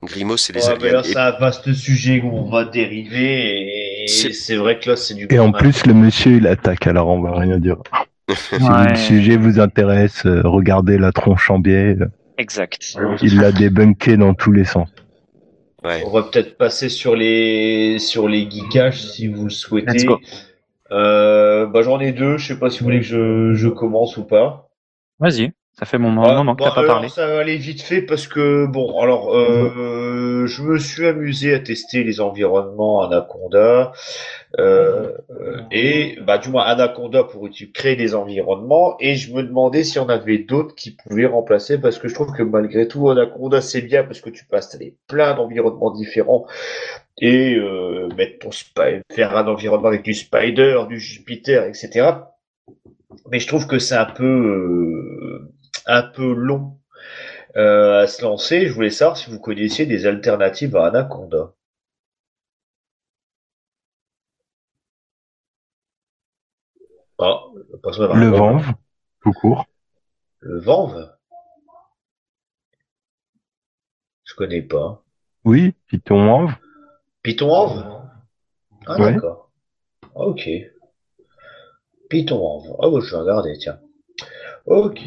E: Grimaud, c'est les
B: Ouais, mais
E: aliens.
B: là,
E: Et-
B: c'est un vaste sujet où on va dériver et
E: C'est-
B: c'est vrai que là, c'est du
D: Et en plus, le monsieur, il attaque, alors on va rien dire. Si
C: Ouais.
D: le sujet vous intéresse, euh, regardez la tronche en biais. euh,
C: Exact.
D: Il l'a débunké dans tous les sens.
E: Ouais.
B: On va peut-être passer sur les sur les geekages si vous le
C: Let's
B: souhaitez.
C: go.
B: Euh, bah j'en ai deux. Je sais pas si vous voulez que je, je commence ou pas.
C: Vas-y. Ça fait mon un
B: Ah,
C: moment que
B: bah,
C: t'as pas
B: alors,
C: parlé.
B: Ça va aller vite fait parce que bon, alors euh, je me suis amusé à tester les environnements Anaconda euh, et bah du moins Anaconda pour créer des environnements? Et je me demandais si on avait d'autres qui pouvaient remplacer parce que je trouve que malgré tout Anaconda c'est bien parce que tu peux installer plein d'environnements différents et euh, mettre ton faire un environnement avec du Spider, du Jupiter, etc. Mais je trouve que c'est un peu euh, un peu long euh, à se lancer. Je voulais savoir si vous connaissiez des alternatives à Anaconda. Ah,
D: Le. Vanve, tout court.
B: Le Vanve Je connais pas.
D: Oui, Python Vanve.
B: Python Vanve? Ah
D: Ouais.
B: d'accord. Ah, Ok. Python. Ah bah, je vais regarder, tiens. Ok.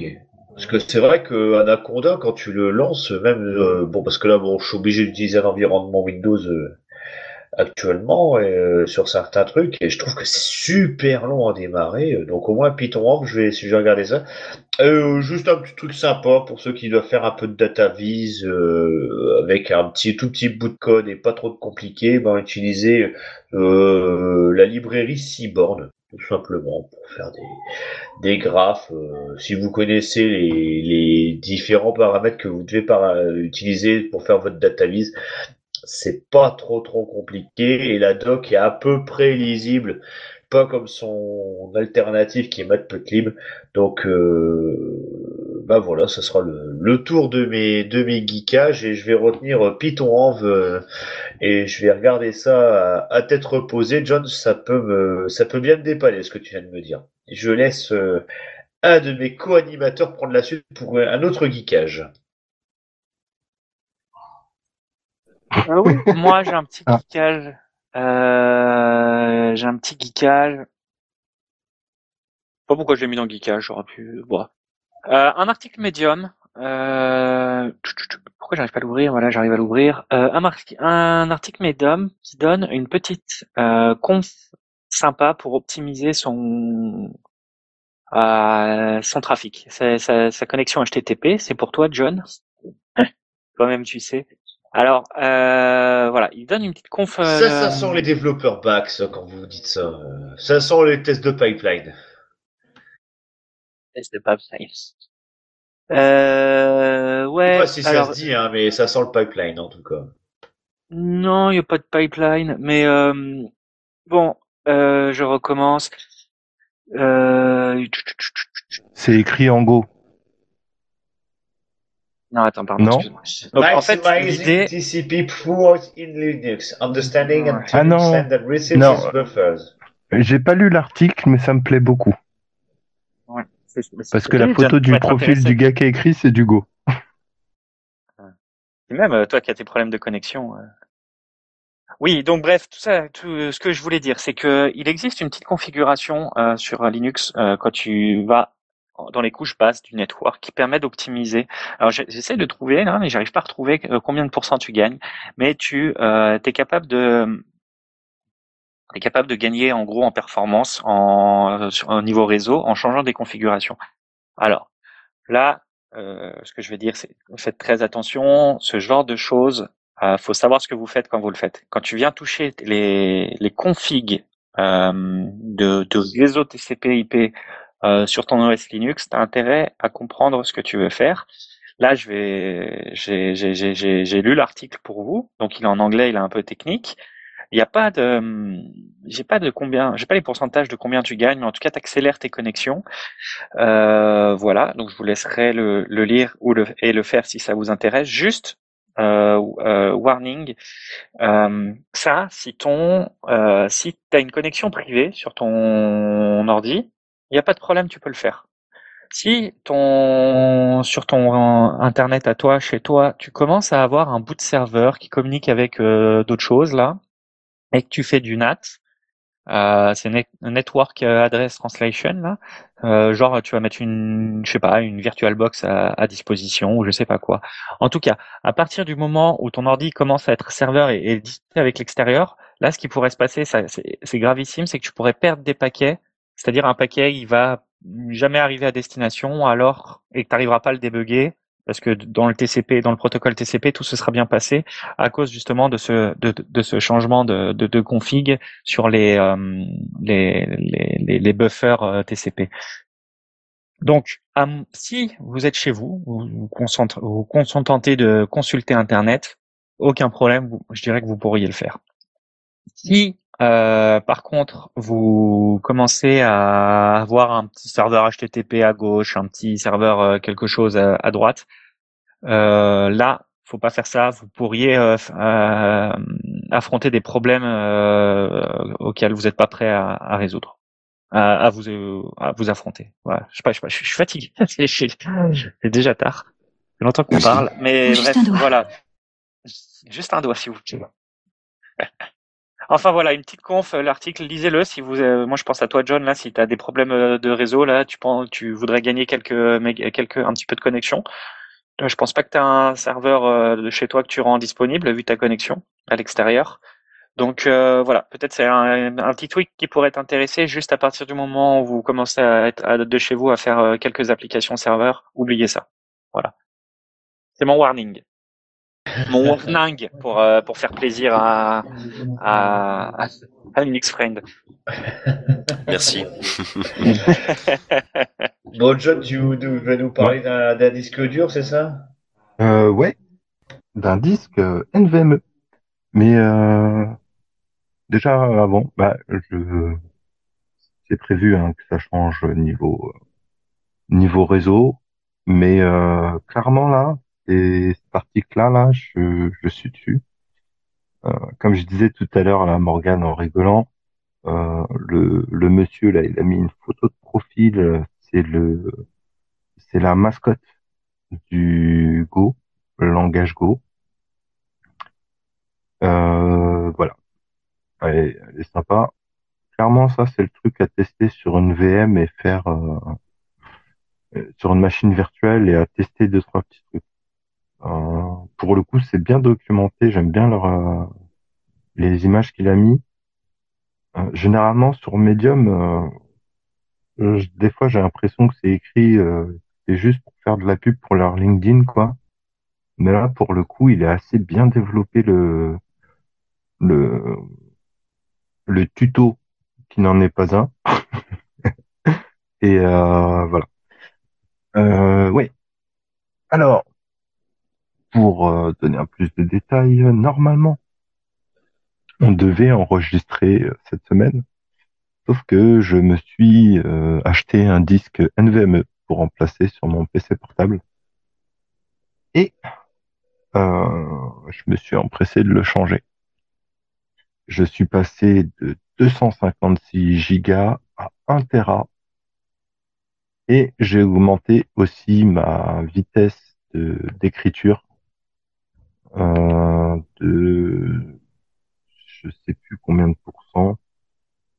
B: Parce que c'est vrai que Anaconda, quand tu le lances, même euh, bon, parce que là, bon, je suis obligé d'utiliser un environnement Windows euh, actuellement euh, sur certains trucs et je trouve que c'est super long à démarrer. Donc au moins Python Org, je vais, si je vais regarder ça. Euh, juste un petit truc sympa pour ceux qui doivent faire un peu de data vis euh, avec un petit tout petit bout de code et pas trop compliqué, ben utiliser euh, la librairie Seaborn tout simplement pour faire des, des graphes. Euh, si vous connaissez les, les, différents paramètres que vous devez par, utiliser pour faire votre data vis, c'est pas trop trop compliqué et la doc est à peu près lisible, pas comme son alternative qui est Matplotlib. Donc euh, bah voilà, ce sera le, le, tour de mes de mes geekages et je vais retenir Python Env euh, et je vais regarder ça à, tête reposée. John, ça peut me ça peut bien me dépanner ce que tu viens de me dire. Je laisse euh, un de mes co-animateurs prendre la suite pour un autre geekage.
C: Ah oui, moi j'ai un petit ah. geekage. Euh, j'ai un petit geekage. Pas pourquoi je l'ai mis dans geekage, j'aurais pu voir. Euh, un article médium. Euh... Pourquoi j'arrive pas à l'ouvrir? Voilà, j'arrive à l'ouvrir. Euh, un, un, article médium qui donne une petite euh, conf sympa pour optimiser son euh, son trafic, sa, sa, sa connexion HTTP. C'est pour toi, John. Toi-même, tu sais. Alors, euh, voilà, il donne une petite conf.
B: Ça, ça sent les développeurs backs quand vous dites ça. Ça sent les tests de pipeline.
C: Tests de pipeline. Euh, ouais.
B: Je sais pas si ça se dit, hein, mais ça sent le pipeline en tout cas.
C: Non, il n'y a pas de pipeline, mais euh, bon, euh, je recommence. Euh...
D: C'est écrit en Go.
C: Non, attends, pardon.
D: Non.
B: Donc, en fait, l'idée... TCP port in Linux, understanding and
D: ah non.
B: that receives buffers.
D: J'ai pas lu l'article, mais ça me plaît beaucoup.
C: Ouais.
D: Parce que la photo du profil du gars qui a écrit, c'est du Go.
C: Et même euh, toi qui as tes problèmes de connexion. Euh. Oui, donc bref, tout ça, tout ce que je voulais dire, c'est que il existe une petite configuration euh, sur Linux euh, quand tu vas dans les couches basses du network qui permet d'optimiser. Alors j'essaie de trouver là, mais j'arrive pas à retrouver euh, combien de pourcents tu gagnes. Mais tu euh, es capable de es capable de gagner en gros en performance en au niveau réseau en changeant des configurations. Alors là, euh, ce que je vais dire, c'est faites très attention. Ce genre de choses, euh, faut savoir ce que vous faites quand vous le faites. Quand tu viens toucher les les configs euh, de, de réseau TCP/IP euh, sur ton OS Linux, tu as intérêt à comprendre ce que tu veux faire. Là, j'ai lu l'article pour vous, donc il est en anglais, il est un peu technique. Il n'y a pas de, j'ai pas de combien, j'ai pas les pourcentages de combien tu gagnes, mais en tout cas, tu accélères tes connexions. Euh, voilà, donc je vous laisserai le, lire ou le, et le faire si ça vous intéresse. Juste, euh, euh, warning, euh, ça, si ton, si tu as une connexion privée sur ton ordi, il n'y a pas de problème, tu peux le faire. Si ton sur ton internet à toi, chez toi, tu commences à avoir un bout de serveur qui communique avec euh, d'autres choses là, et que tu fais du NAT, euh, c'est Network Address Translation là, euh, genre tu vas mettre une, je sais pas, une VirtualBox à, à, disposition ou je sais pas quoi. En tout cas, à partir du moment où ton ordi commence à être serveur et, et discuter avec l'extérieur, là, ce qui pourrait se passer, c'est gravissime, c'est que tu pourrais perdre des paquets c'est-à-dire un paquet, il va jamais arriver à destination alors et que tu n'arriveras pas à le débugger parce que dans le TCP, dans le protocole TCP, tout se sera bien passé à cause justement de ce de, de ce changement de, de, de config sur les, euh, les, les, les buffers euh, TCP. Donc, si vous êtes chez vous, vous vous, contentez de consulter Internet, aucun problème, je dirais que vous pourriez le faire. Si euh, par contre, vous commencez à avoir un petit serveur HTTP à gauche, un petit serveur euh, quelque chose à, droite. Euh, là, faut pas faire ça. Vous pourriez euh, affronter des problèmes auxquels vous n'êtes pas prêt à, résoudre, à, vous à vous affronter. Voilà. Je sais pas, je, sais pas, je suis fatigué. C'est déjà tard. C'est longtemps qu'on parle, mais bref, voilà. Juste un doigt, si vous plaît. Enfin voilà, une petite conf, euh, l'article, lisez-le si vous. Euh, moi, je pense à toi, John. Là, si tu as des problèmes euh, de réseau, là, tu penses, tu voudrais gagner quelques, quelques, un petit peu de connexion. Je pense pas que tu as un serveur de chez toi que tu rends disponible vu ta connexion à l'extérieur. Donc euh, voilà, peut-être c'est un, petit tweak qui pourrait t'intéresser juste à partir du moment où vous commencez à être à, de chez vous à faire euh, quelques applications serveurs. Oubliez ça. Voilà. C'est mon warning. Mon warning pour euh, pour faire plaisir à à, à Linux Friend.
E: Merci.
B: bon John, tu vas nous parler d'un disque dur, c'est ça?
D: Euh, Ouais, d'un disque NVMe. Mais euh, déjà avant, bah, je c'est prévu hein, que ça change niveau niveau réseau, mais euh, clairement là, et cet article-là, là, je, je suis dessus. Euh, comme je disais tout à l'heure à Morgane en rigolant, euh, le, le monsieur là, il a mis une photo de profil. C'est le, c'est la mascotte du Go, le langage Go. Euh, voilà. Elle, elle, est sympa. Clairement, ça, c'est le truc à tester sur une VM et faire euh, sur une machine virtuelle et à tester deux trois petits trucs. Euh, pour le coup, c'est bien documenté. J'aime bien leur, euh, les images qu'il a mis. Euh, généralement, sur Medium, des fois, j'ai l'impression que c'est écrit, c'est juste pour faire de la pub pour leur LinkedIn, quoi. Mais là, pour le coup, il est assez bien développé le, le, le tuto qui n'en est pas un. Et voilà. Euh, oui. Alors, pour euh, donner un plus de détails, euh, normalement, on devait enregistrer euh, cette semaine, sauf que je me suis acheté un disque NVMe pour remplacer sur mon PC portable. Et je me suis empressé de le changer. Je suis passé de 256 gigas à 1 Tera et j'ai augmenté aussi ma vitesse d'écriture euh, de je sais plus combien de pourcents,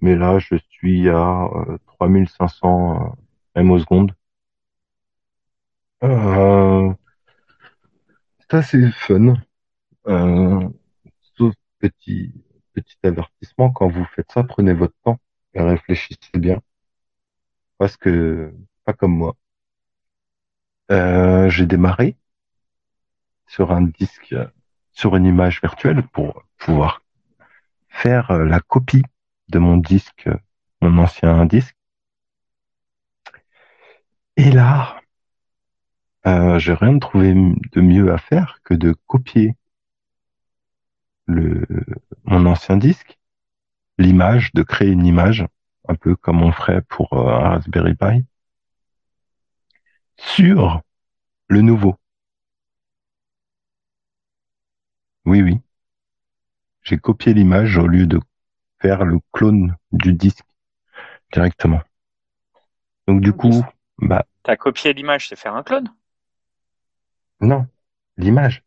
D: mais là je suis à euh, 3500 euh, M seconde. Euh, c'est assez fun. Euh, sauf petit petit avertissement, quand vous faites ça, prenez votre temps et réfléchissez bien. Parce que, pas comme moi. Euh, j'ai démarré sur un disque, sur une image virtuelle pour pouvoir faire euh, la copie de mon disque, mon ancien disque. Et là, euh, j'ai rien trouvé de mieux à faire que de copier le, mon ancien disque, l'image, de créer une image, un peu comme on ferait pour euh, un Raspberry Pi, sur le nouveau. Oui, oui. J'ai copié l'image au lieu de faire le clone du disque directement. Donc du coup, bah.
C: T'as copié l'image, c'est faire un clone?
D: Non, l'image,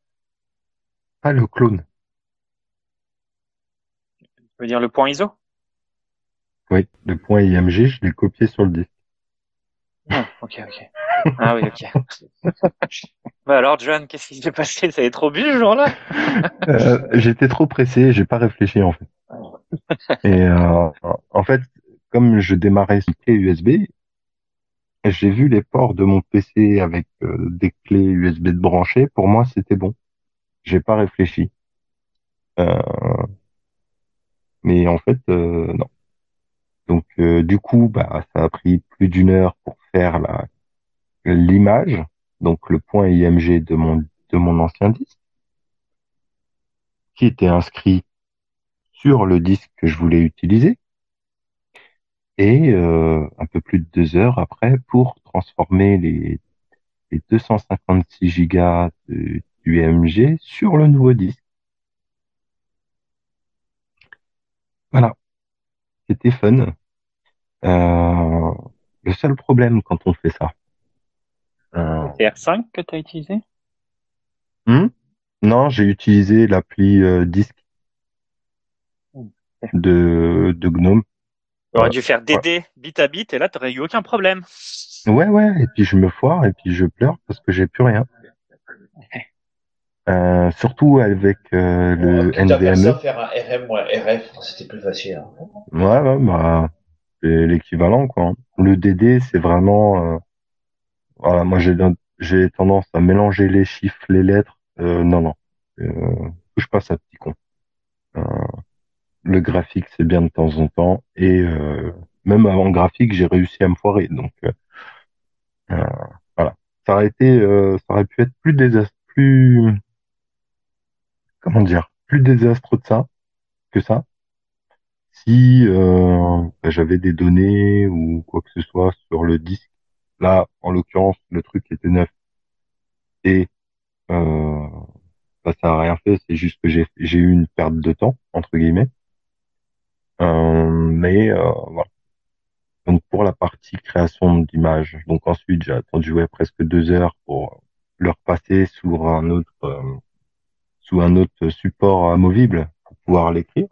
D: pas le clone.
C: Tu veux dire le point ISO
D: Oui, le point IMG, je l'ai copié sur le disque.
C: Ah, ok, ok. Ah oui, ok. bah alors, John, qu'est-ce qui s'est passé? Ça est trop bu ce jour-là?
D: Euh, J'étais trop pressé, j'ai pas réfléchi en fait. Et euh, en fait, comme je démarrais sur clé USB, j'ai vu les ports de mon PC avec euh, des clés USB de branchées. Pour moi, c'était bon. J'ai pas réfléchi. Euh, mais en fait, euh, non. Donc, euh, du coup, bah, ça a pris plus d'une heure pour faire la l'image, donc le point IMG de mon de mon ancien disque, qui était inscrit sur le disque que je voulais utiliser, et euh, un peu plus de deux heures après pour transformer les, les 256 gigas de, du IMG sur le nouveau disque. Voilà, c'était fun. Euh, le seul problème quand on fait ça.
C: C'est R5 que tu as utilisé?
D: Hmm? Non, j'ai utilisé l'appli euh, disque de, de GNOME.
C: Tu aurais dû faire DD ouais. bit à bit et là, tu eu aucun problème.
D: Ouais, ouais, et puis je me foire et puis je pleure parce que j'ai plus rien. Euh, surtout avec euh, le
B: ça,
D: NVMe.
B: faire un RM ou un RF, c'était plus facile. hein.
D: Ouais, ouais, bah, c'est l'équivalent, quoi. hein. Le DD, c'est vraiment, euh, voilà, moi j'ai j'ai tendance à mélanger les chiffres, les lettres. Euh, non, non, euh, touche pas ça, petit con. Euh, le graphique, c'est bien de temps en temps, et euh, même avant graphique, j'ai réussi à me foirer. Donc, euh, euh, voilà, ça aurait été, euh, ça aurait pu être plus désastreux, plus, comment dire, plus désastreux de ça que ça. Si bah, j'avais des données ou quoi que ce soit sur le disque, là, en l'occurrence, le truc était neuf et euh, bah, ça a rien fait. C'est juste que j'ai eu une perte de temps entre guillemets. Euh, mais euh, voilà. Donc pour la partie création d'images, donc ensuite j'ai attendu ouais, presque deux heures pour le repasser sur un autre euh, sous un autre support amovible pour pouvoir l'écrire.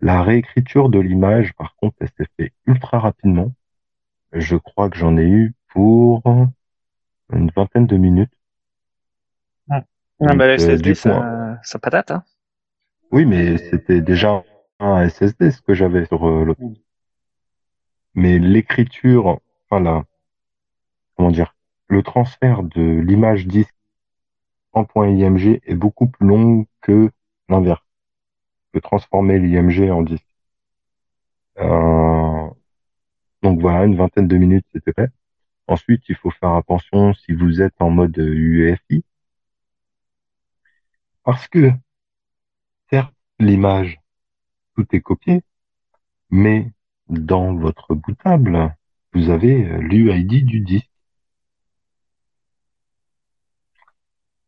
D: La réécriture de l'image, par contre, elle s'est fait ultra rapidement. Je crois que j'en ai eu pour une vingtaine de minutes.
C: Ah,
D: Donc,
C: bah,
D: euh,
C: le SSD,
D: coup, hein.
C: ça, ça patate, hein.
D: Oui, mais c'était déjà un SSD ce que j'avais sur euh, l'autre. Mais l'écriture, enfin la, comment dire, le transfert de l'image disque en point IMG est beaucoup plus long que l'inverse, que transformer l'IMG en disque. Euh, donc voilà, une vingtaine de minutes, c'était fait. Ensuite, il faut faire attention si vous êtes en mode UEFI, parce que certes, l'image, tout est copié, mais dans votre bootable, vous avez l'UID du disque.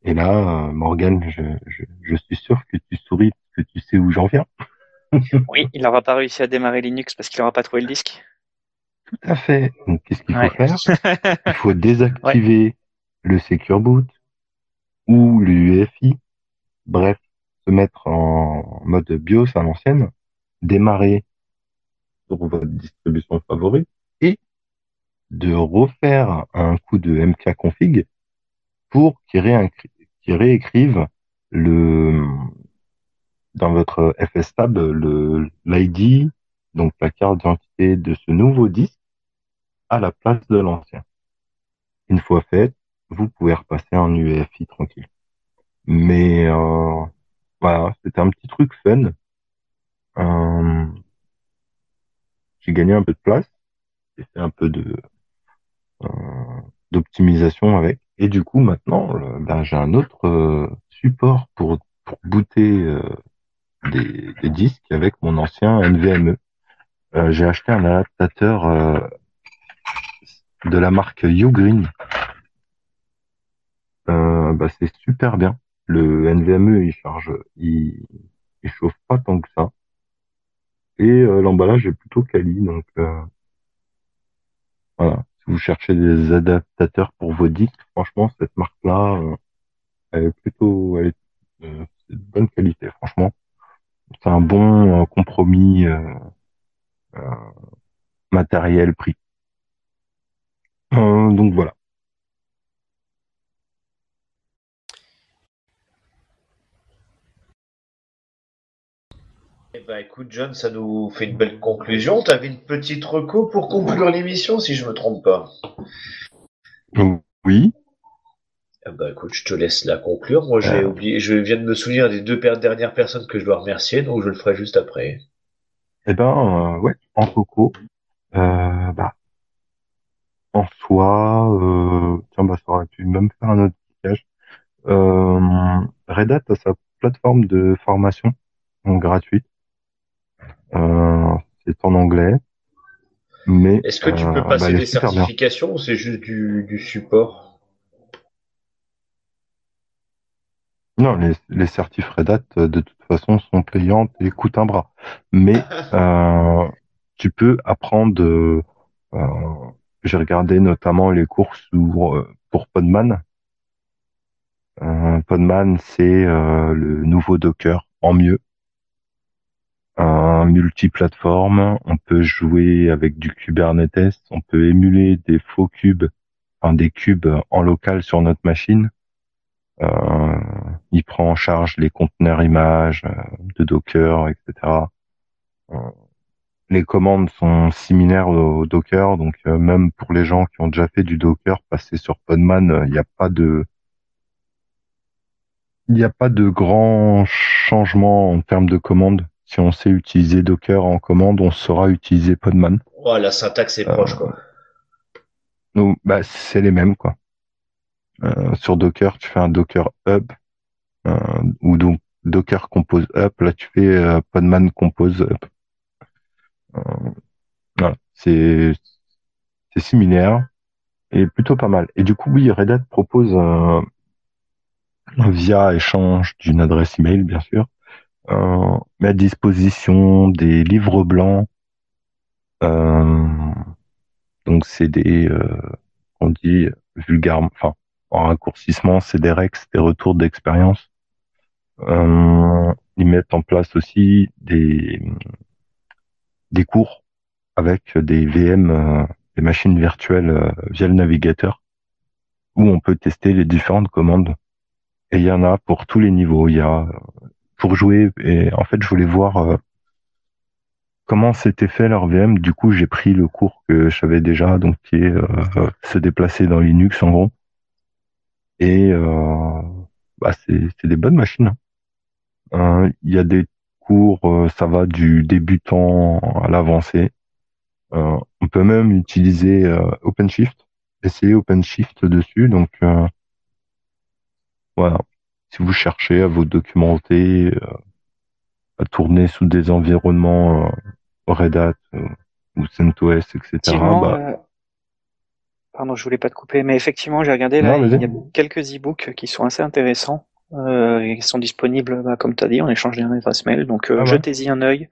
D: Et là, euh, Morgane, je, je, suis sûr que tu souris que tu sais où j'en viens.
C: Oui, il n'aura pas réussi à démarrer Linux parce qu'il n'aura pas trouvé le disque.
D: Tout à fait. Donc, qu'est-ce qu'il
C: Ouais.
D: faut faire? Il faut désactiver le Secure Boot ou l'UEFI. Bref, se mettre en mode BIOS à l'ancienne, démarrer sur votre distribution favorite et de refaire un coup de mkconfig pour qu'il réécrive le dans votre FSTab le l'ID, donc la carte d'identité de ce nouveau disque à la place de l'ancien. Une fois fait, vous pouvez repasser en UEFI tranquille. Mais euh, voilà, c'était un petit truc fun. Euh, j'ai gagné un peu de place, j'ai fait un peu de euh, d'optimisation avec, et du coup maintenant, ben, j'ai un autre euh, support pour pour booter des, disques avec mon ancien NVMe. J'ai acheté un adaptateur de la marque Ugreen. Euh, bah, c'est super bien. Le NVMe, il charge, il, il chauffe pas tant que ça. Et euh, l'emballage est plutôt quali, donc euh, voilà. Si vous cherchez des adaptateurs pour vos disques, franchement, cette marque-là, euh, elle est plutôt, elle est, c'est de bonne qualité, franchement. C'est un bon compromis matériel-prix. Euh, donc voilà.
B: Eh ben, écoute, John, ça nous fait une belle conclusion. T'avais une petite reco pour conclure l'émission, si je me trompe pas.
D: Donc, oui.
B: Eh ben, écoute, je te laisse la conclure. Moi, j'ai
D: Euh.
B: oublié, je viens de me souvenir des deux dernières personnes que je dois remercier, donc je le ferai juste après.
D: Eh ben, euh, ouais, en coco, euh, bah, en soi, euh, tiens, bah, ça aurait pu même faire un autre piège. Euh, Red Hat a sa plateforme de formation donc gratuite. Euh, c'est en anglais, mais
B: Est-ce que tu peux
D: euh,
B: passer
D: bah,
B: des certifications ou c'est juste du, du support?
D: Non, les, les certifs Red Hat, de toute façon, sont payantes et coûtent un bras. Mais euh, tu peux apprendre. J'ai regardé notamment les cours sur, euh, pour Podman. Euh, Podman, c'est euh, le nouveau Docker en mieux. Un multiplateforme, on peut jouer avec du Kubernetes, on peut émuler des faux cubes, enfin des cubes en local sur notre machine. Il prend en charge les conteneurs images de Docker, etc. Euh, les commandes sont similaires au, Docker, donc euh, même pour les gens qui ont déjà fait du Docker, passer sur Podman, il n'y a pas de il n'y a pas de grand changement en termes de commandes. Si on sait utiliser Docker en commande, on saura utiliser Podman.
B: Oh, la syntaxe est proche, quoi.
D: Donc, bah, c'est les mêmes, quoi. Euh, sur Docker, tu fais un Docker Hub, euh, ou donc Docker Compose Up. Là, tu fais euh, Podman Compose Up. Voilà, c'est similaire et plutôt pas mal. Et du coup, oui, Red Hat propose via échange d'une adresse email, bien sûr, euh, met à disposition des livres blancs. Euh, donc c'est des, euh, on dit vulgaire, enfin en raccourcissement, c'est des rex, des retours d'expérience. Euh, ils mettent en place aussi des des cours avec des VM, euh, des machines virtuelles euh, via le navigateur, où on peut tester les différentes commandes et il y en a pour tous les niveaux. Il y a pour jouer et en fait je voulais voir euh, comment c'était fait leur VM. Du coup j'ai pris le cours que je savais déjà, donc qui est se déplacer dans Linux en gros. Et bah, c'est des bonnes machines. Hein. Il y a des cours, ça va du débutant à l'avancé. on peut même utiliser OpenShift, essayer OpenShift dessus. Donc voilà. Si vous cherchez à vous documenter, euh, à tourner sous des environnements euh, Red Hat euh, ou CentOS, etc. Bah...
C: Pardon, je voulais pas te couper, mais effectivement, j'ai regardé là, il y a quelques e-books qui sont assez intéressants. Euh, ils sont disponibles, bah, comme tu as dit, en échange d'un adresse mail. Donc, ah jetez-y un œil.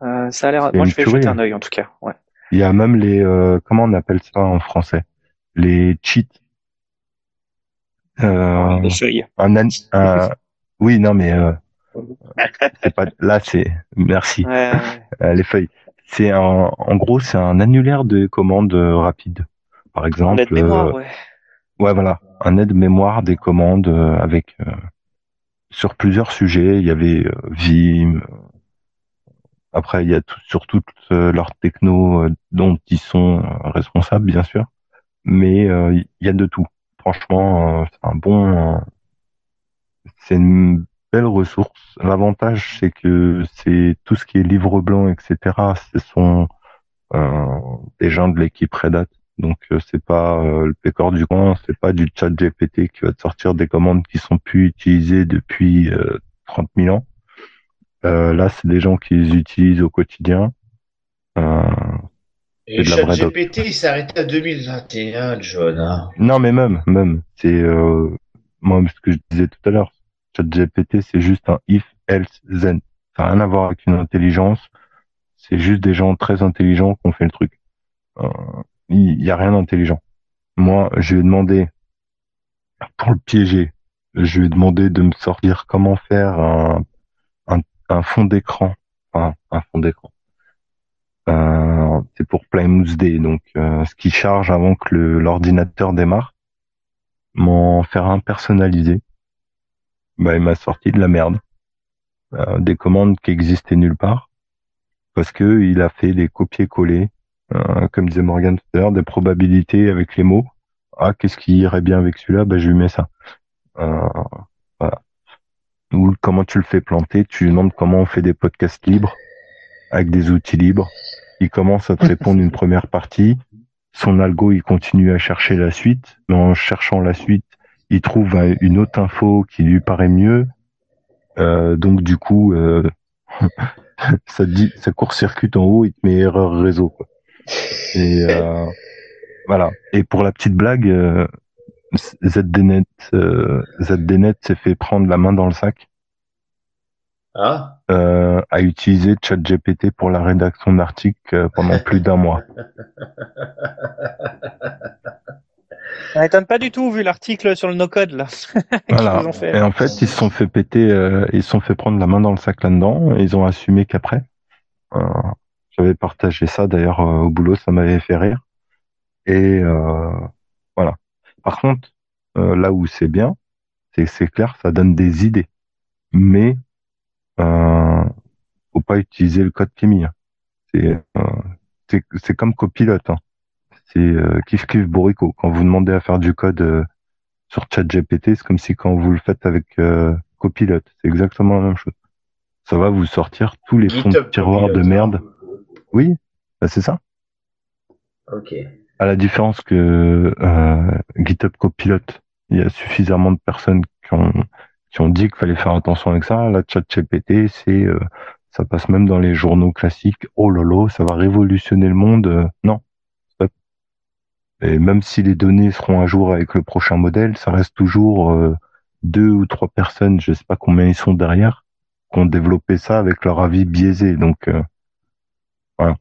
C: ça a l'air. Moi, je vais jeter un œil en tout cas. Ouais.
D: Il y a même les, comment on appelle ça en français, les cheats
C: euh,
D: un, un, oui, non, mais euh, c'est pas là, c'est merci. Ouais, euh, les feuilles. C'est en, en gros, c'est un annulaire de commandes euh, rapides. Par exemple.
C: mémoire, ouais.
D: Ouais. voilà, un aide mémoire des commandes avec sur plusieurs sujets. Il y avait Vim. Après, il y a tout, sur toutes leurs techno dont ils sont responsables, bien sûr. Mais il y a de tout franchement, euh, c'est un bon, euh, c'est une belle ressource. L'avantage, c'est que c'est tout ce qui est livre blanc, etc. Ce sont euh, des gens de l'équipe Red Hat. Donc c'est pas le pécor du coin, c'est pas du chat GPT qui va te sortir des commandes qui sont plus utilisées depuis 30 000 ans. là, c'est des gens qui les utilisent au quotidien.
B: Et ChatGPT, il s'est arrêté à 2021, John. Hein.
D: Non, mais même, même. C'est euh, moi ce que je disais tout à l'heure. ChatGPT, c'est juste un if, else, then. Ça n'a rien à voir avec une intelligence. C'est juste des gens très intelligents qui ont fait le truc. Euh, il n'y a rien d'intelligent. Moi, je lui ai demandé, pour le piéger, je lui ai demandé de me sortir comment faire un, fond d'écran? Enfin, un fond d'écran euh, c'est pour Plymouth Day, donc euh, ce qui charge avant que l'ordinateur démarre. M'en faire un personnalisé. Bah, il m'a sorti de la merde. Euh, des commandes qui existaient nulle part. Parce que il a fait des copier-coller, comme disait Morgan tout à l'heure, des probabilités avec les mots. Ah, qu'est-ce qui irait bien avec celui-là? Bah, je lui mets ça. voilà. Ou comment tu le fais planter? Tu lui demandes comment on fait des podcasts libres avec des outils libres. Il commence à te répondre une première partie. Son algo, il continue à chercher la suite. Mais en cherchant la suite, il trouve une autre info qui lui paraît mieux. Euh, donc du coup, euh, ça court-circuite en haut, il te met erreur réseau. Et euh, voilà. Et pour la petite blague, euh, ZDNet, euh, ZDNet s'est fait prendre la main dans le sac
B: ah.
D: euh, a utilisé ChatGPT pour la rédaction d'articles euh, pendant plus d'un mois.
C: Ça m'étonne pas du tout vu l'article sur le no-code là.
D: voilà. Et en fait, ils se sont fait péter, euh, ils se sont fait prendre la main dans le sac là-dedans. Et ils ont assumé qu'après. Euh, J'avais partagé ça d'ailleurs euh, au boulot, ça m'avait fait rire. Et euh, voilà. Par contre, là où c'est bien, C'est c'est clair, ça donne des idées. Mais euh, faut pas utiliser le code Kimi. hein. C'est euh, c'est c'est comme copilote. Hein. C'est euh, kiff kiff bourrico. Quand vous demandez à faire du code euh, sur ChatGPT, c'est comme si quand vous le faites avec euh, copilote. C'est exactement la même chose. Ça va vous sortir tous les fonds de tiroir de
B: Copilot,
D: merde. Oui, bah, c'est ça.
B: Ok.
D: À la différence que euh, GitHub Copilot, il y a suffisamment de personnes qui ont qui ont dit qu'il fallait faire attention avec ça. La ChatGPT, c'est euh, ça passe même dans les journaux classiques. Oh lolo, ça va révolutionner le monde. Euh, non. Stop. Et même si les données seront à jour avec le prochain modèle, ça reste toujours euh, deux ou trois personnes, je sais pas combien ils sont derrière, qui ont développé ça avec leur avis biaisé. Donc euh, voilà.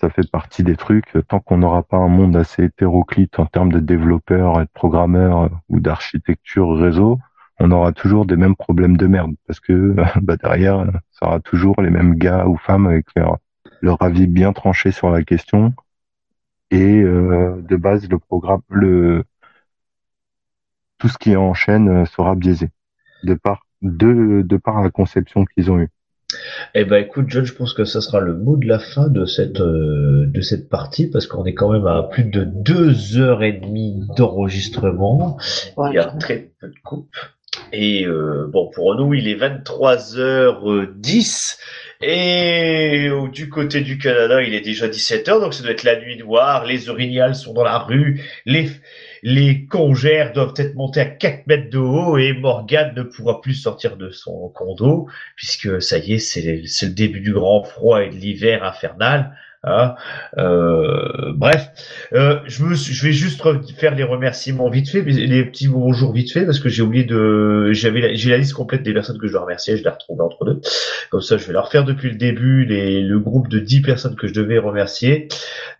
D: Ça fait partie des trucs. Tant qu'on n'aura pas un monde assez hétéroclite en termes de développeurs et de programmeurs euh, ou d'architecture réseau, on aura toujours des mêmes problèmes de merde parce que bah, derrière, ça aura toujours les mêmes gars ou femmes avec leur, avis bien tranché sur la question et euh, de base le programme, le tout ce qui est en chaîne euh, sera biaisé de par de, de par la conception qu'ils ont eue.
B: Eh ben écoute John, je pense que ça sera le mot de la fin de cette euh, de cette partie parce qu'on est quand même à plus de deux heures et demie d'enregistrement. Il y a très peu de coupes. Et euh, bon pour nous il est 23h10 et du côté du Canada il est déjà 17h donc ça doit être la nuit noire, les orignals sont dans la rue, les les congères doivent être montés à 4 mètres de haut et Morgane ne pourra plus sortir de son condo puisque ça y est, c'est le début du grand froid et de l'hiver infernal. Hein. Euh, bref, euh, je, vais juste re- faire les remerciements vite fait, les petits bonjours vite fait parce que j'ai oublié de, j'avais, la- j'ai la liste complète des personnes que je dois remercier, je l'ai retrouvée entre deux. Comme ça, je vais la refaire depuis le début, le groupe de 10 personnes que je devais remercier.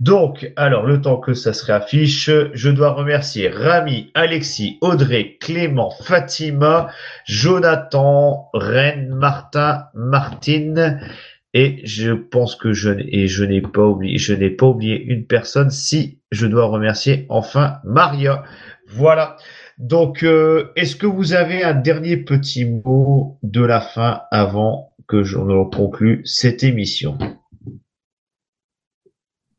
B: Donc, alors, le temps que ça se réaffiche, je dois remercier Rami, Alexis, Audrey, Clément, Fatima, Jonathan, Reine, Martin, Martine, et je pense que je, n'ai pas oublié, une personne si je dois remercier enfin Maria. Voilà. Donc, euh, est-ce que vous avez un dernier petit mot de la fin avant que je ne conclue cette émission?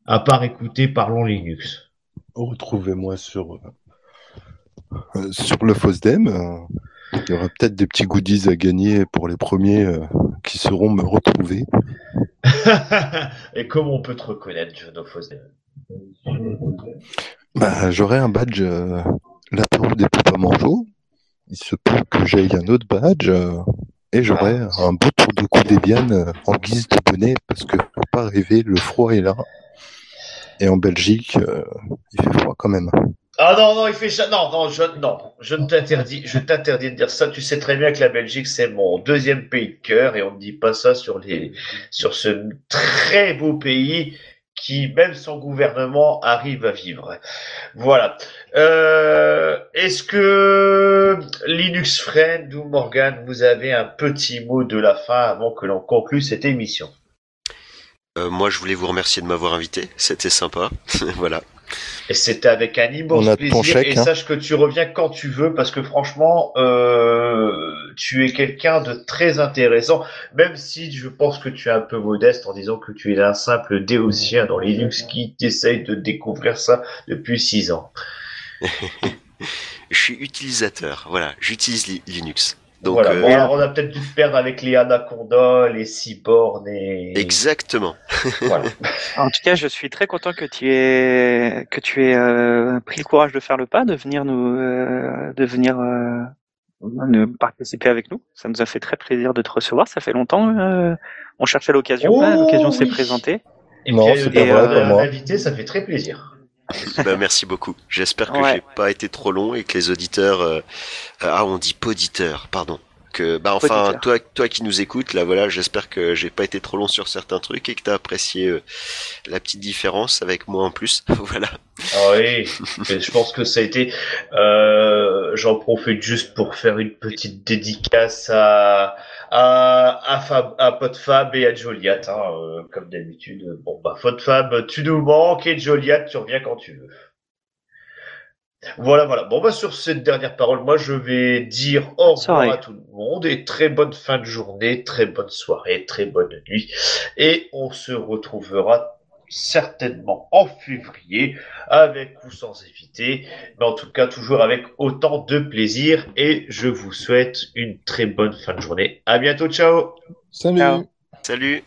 B: À part écouter Parlons Linux.
G: Retrouvez-moi sur, euh, euh, sur le FOSDEM. Il y aura peut-être des petits goodies à gagner pour les premiers euh, qui sauront me retrouver.
B: Et comment on peut te reconnaître, John O'Fosdale
G: Bah, J'aurai un badge euh, l'apéro des Papamanjo. Il se peut que j'aille un autre badge euh, et j'aurai un beau tour de cou d'Evian euh, en guise de bonnet parce que faut pas rêver, le froid est là. Et en Belgique, euh, il fait froid quand même.
B: Ah non, non, il fait ja- non, non, je, non, je ne t'interdis, je t'interdis de dire ça. Tu sais très bien que la Belgique, c'est mon deuxième pays de cœur et on ne dit pas ça sur les, sur ce très beau pays qui, même sans gouvernement, arrive à vivre. Voilà. Euh, est-ce que Linux Friend ou Morgan, vous avez un petit mot de la fin avant que l'on conclue cette émission?
E: Euh, moi, je voulais vous remercier de m'avoir invité. C'était sympa. voilà.
B: Et c'était avec un immense
G: On a
B: plaisir.
G: ton chèque,
B: et
G: hein.
B: sache que tu reviens quand tu veux, parce que franchement, euh, tu es quelqu'un de très intéressant, même si je pense que tu es un peu modeste en disant que tu es un simple déotien dans Linux qui essaye de découvrir ça depuis six ans.
E: Je suis utilisateur. Voilà. J'utilise li- Linux. Donc,
B: voilà.
E: euh,
B: Bon, alors, on a peut-être dû te perdre avec les Anaconda, les Cyborg et
E: exactement.
B: voilà.
C: En tout cas, je suis très content que tu aies que tu aies euh, pris le courage de faire le pas, de venir nous, euh, de venir euh, de participer avec nous. Ça nous a fait très plaisir de te recevoir. Ça fait longtemps. euh, on cherchait l'occasion.
B: Oh,
C: l'occasion s'est présentée.
B: Et
G: Non,
B: puis,
G: c'est
B: euh,
C: pas vrai,
G: pas moi.
B: L'invité, ça fait très plaisir.
E: Bah, merci beaucoup. J'espère que
C: Ouais.
E: j'ai pas été trop long et que les auditeurs, euh, ah, on dit poditeur, pardon. Que, bah, enfin,
C: Poditeur.
E: toi, toi qui nous écoutes, là, voilà, j'espère que j'ai pas été trop long sur certains trucs et que t'as apprécié euh, la petite différence avec moi en plus. voilà.
B: Ah oui, mais je pense que ça a été. Euh, J'en profite juste pour faire une petite dédicace à à à, Fab, à Podfab et à Joliat, hein, euh, comme d'habitude. Bon bah Podfab, tu nous manques et Joliat, tu reviens quand tu veux. Voilà, voilà. Bon, bah, sur cette dernière parole, moi, je vais dire au revoir à tout le monde et très bonne fin de journée, très bonne soirée, très bonne nuit. Et on se retrouvera certainement en février, avec ou sans éviter, mais en tout cas, toujours avec autant de plaisir. Et je vous souhaite une très bonne fin de journée. À bientôt, ciao!
G: Salut.
C: Ciao.
E: Salut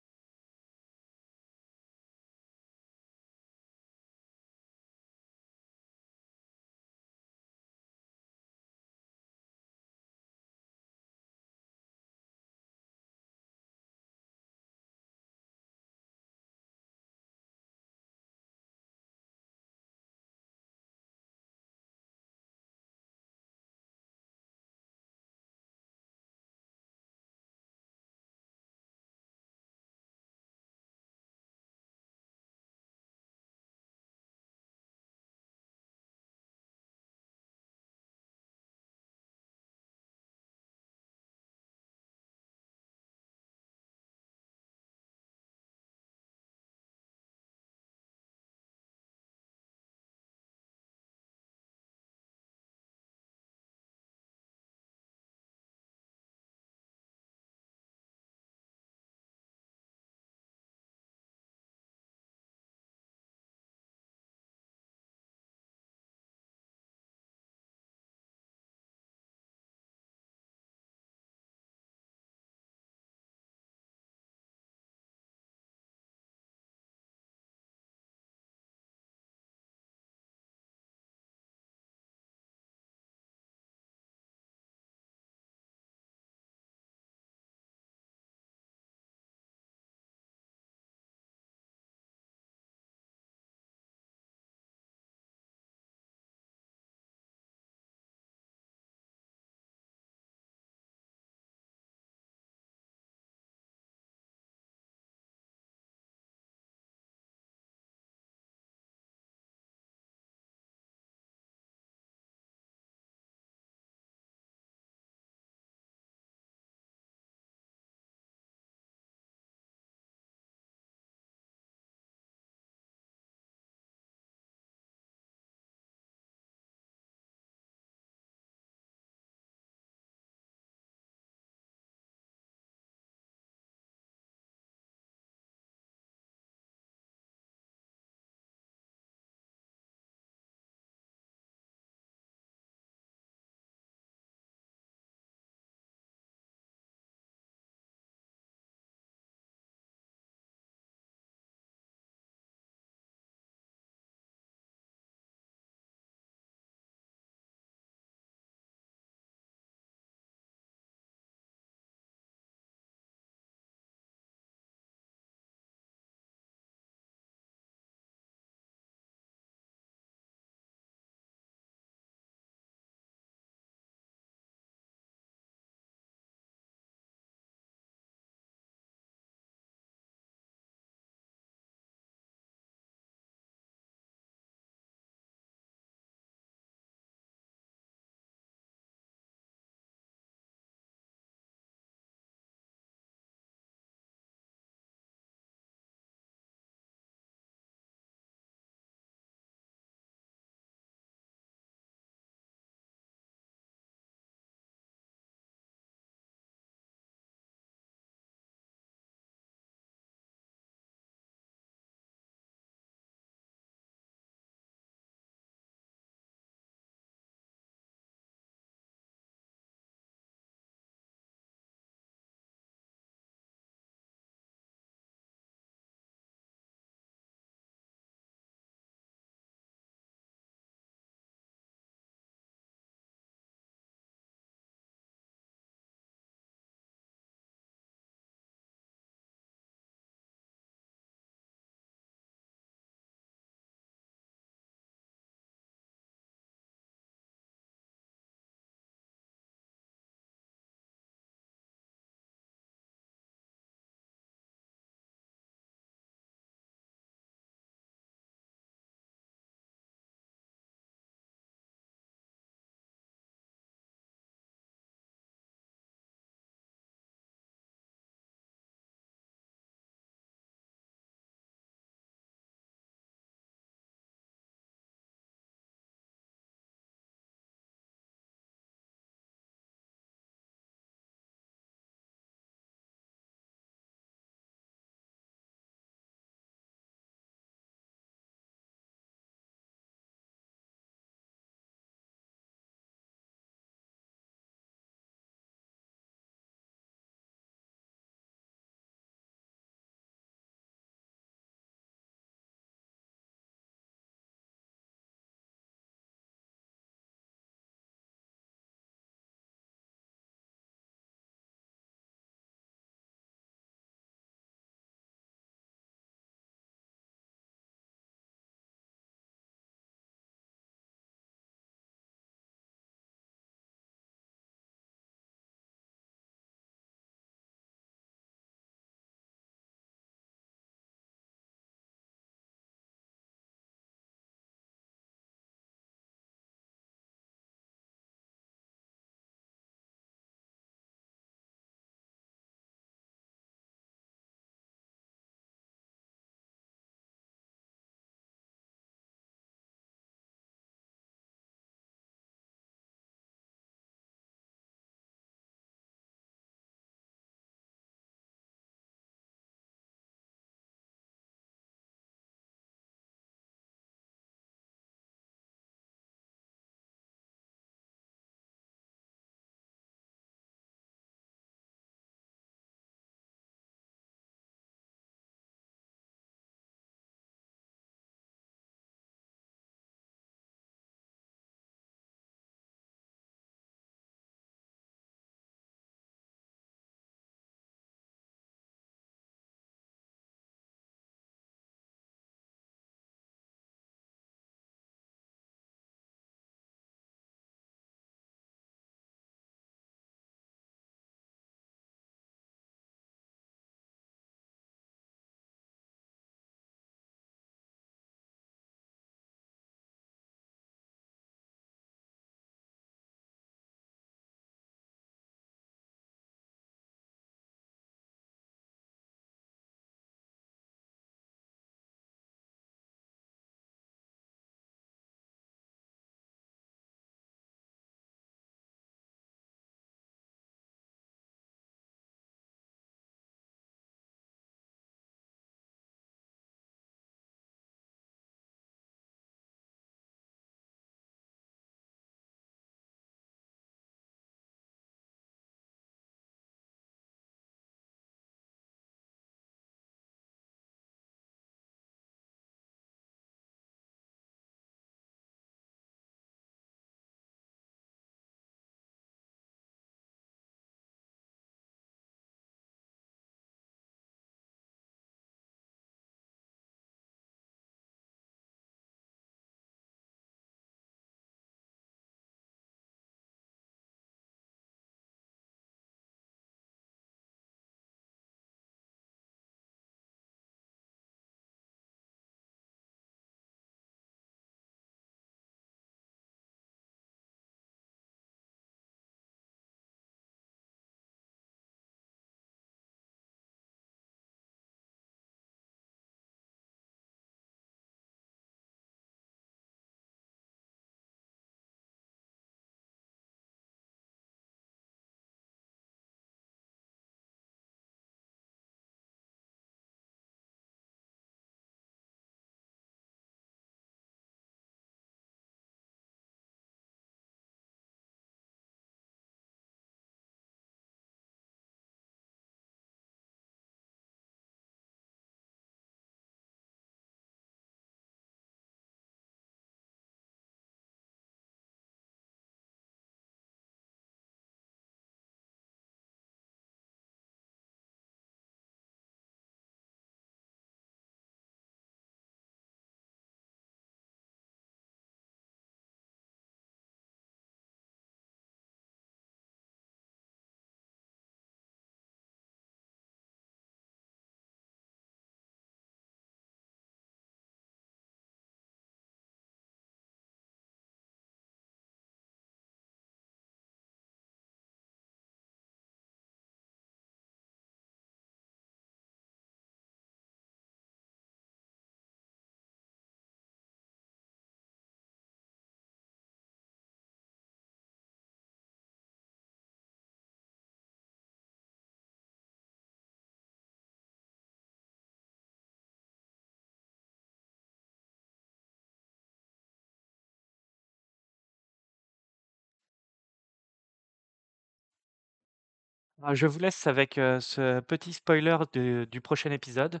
C: Ah, je vous laisse avec, ce petit spoiler du prochain épisode.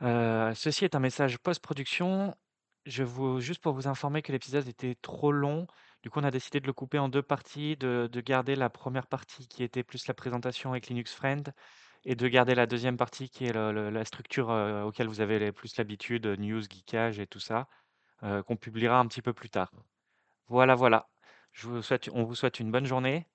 C: Ceci est un message post-production. Je vous juste pour vous informer que l'épisode était trop long, du coup, on a décidé de le couper en 2 parties, de de garder la première partie qui était plus la présentation avec Linux Friend et de garder la deuxième partie qui est la structure, heu, auquel vous avez les plus l'habitude, news, geekage et tout ça, qu'on publiera un petit peu plus tard. Voilà, voilà. On vous souhaite une bonne journée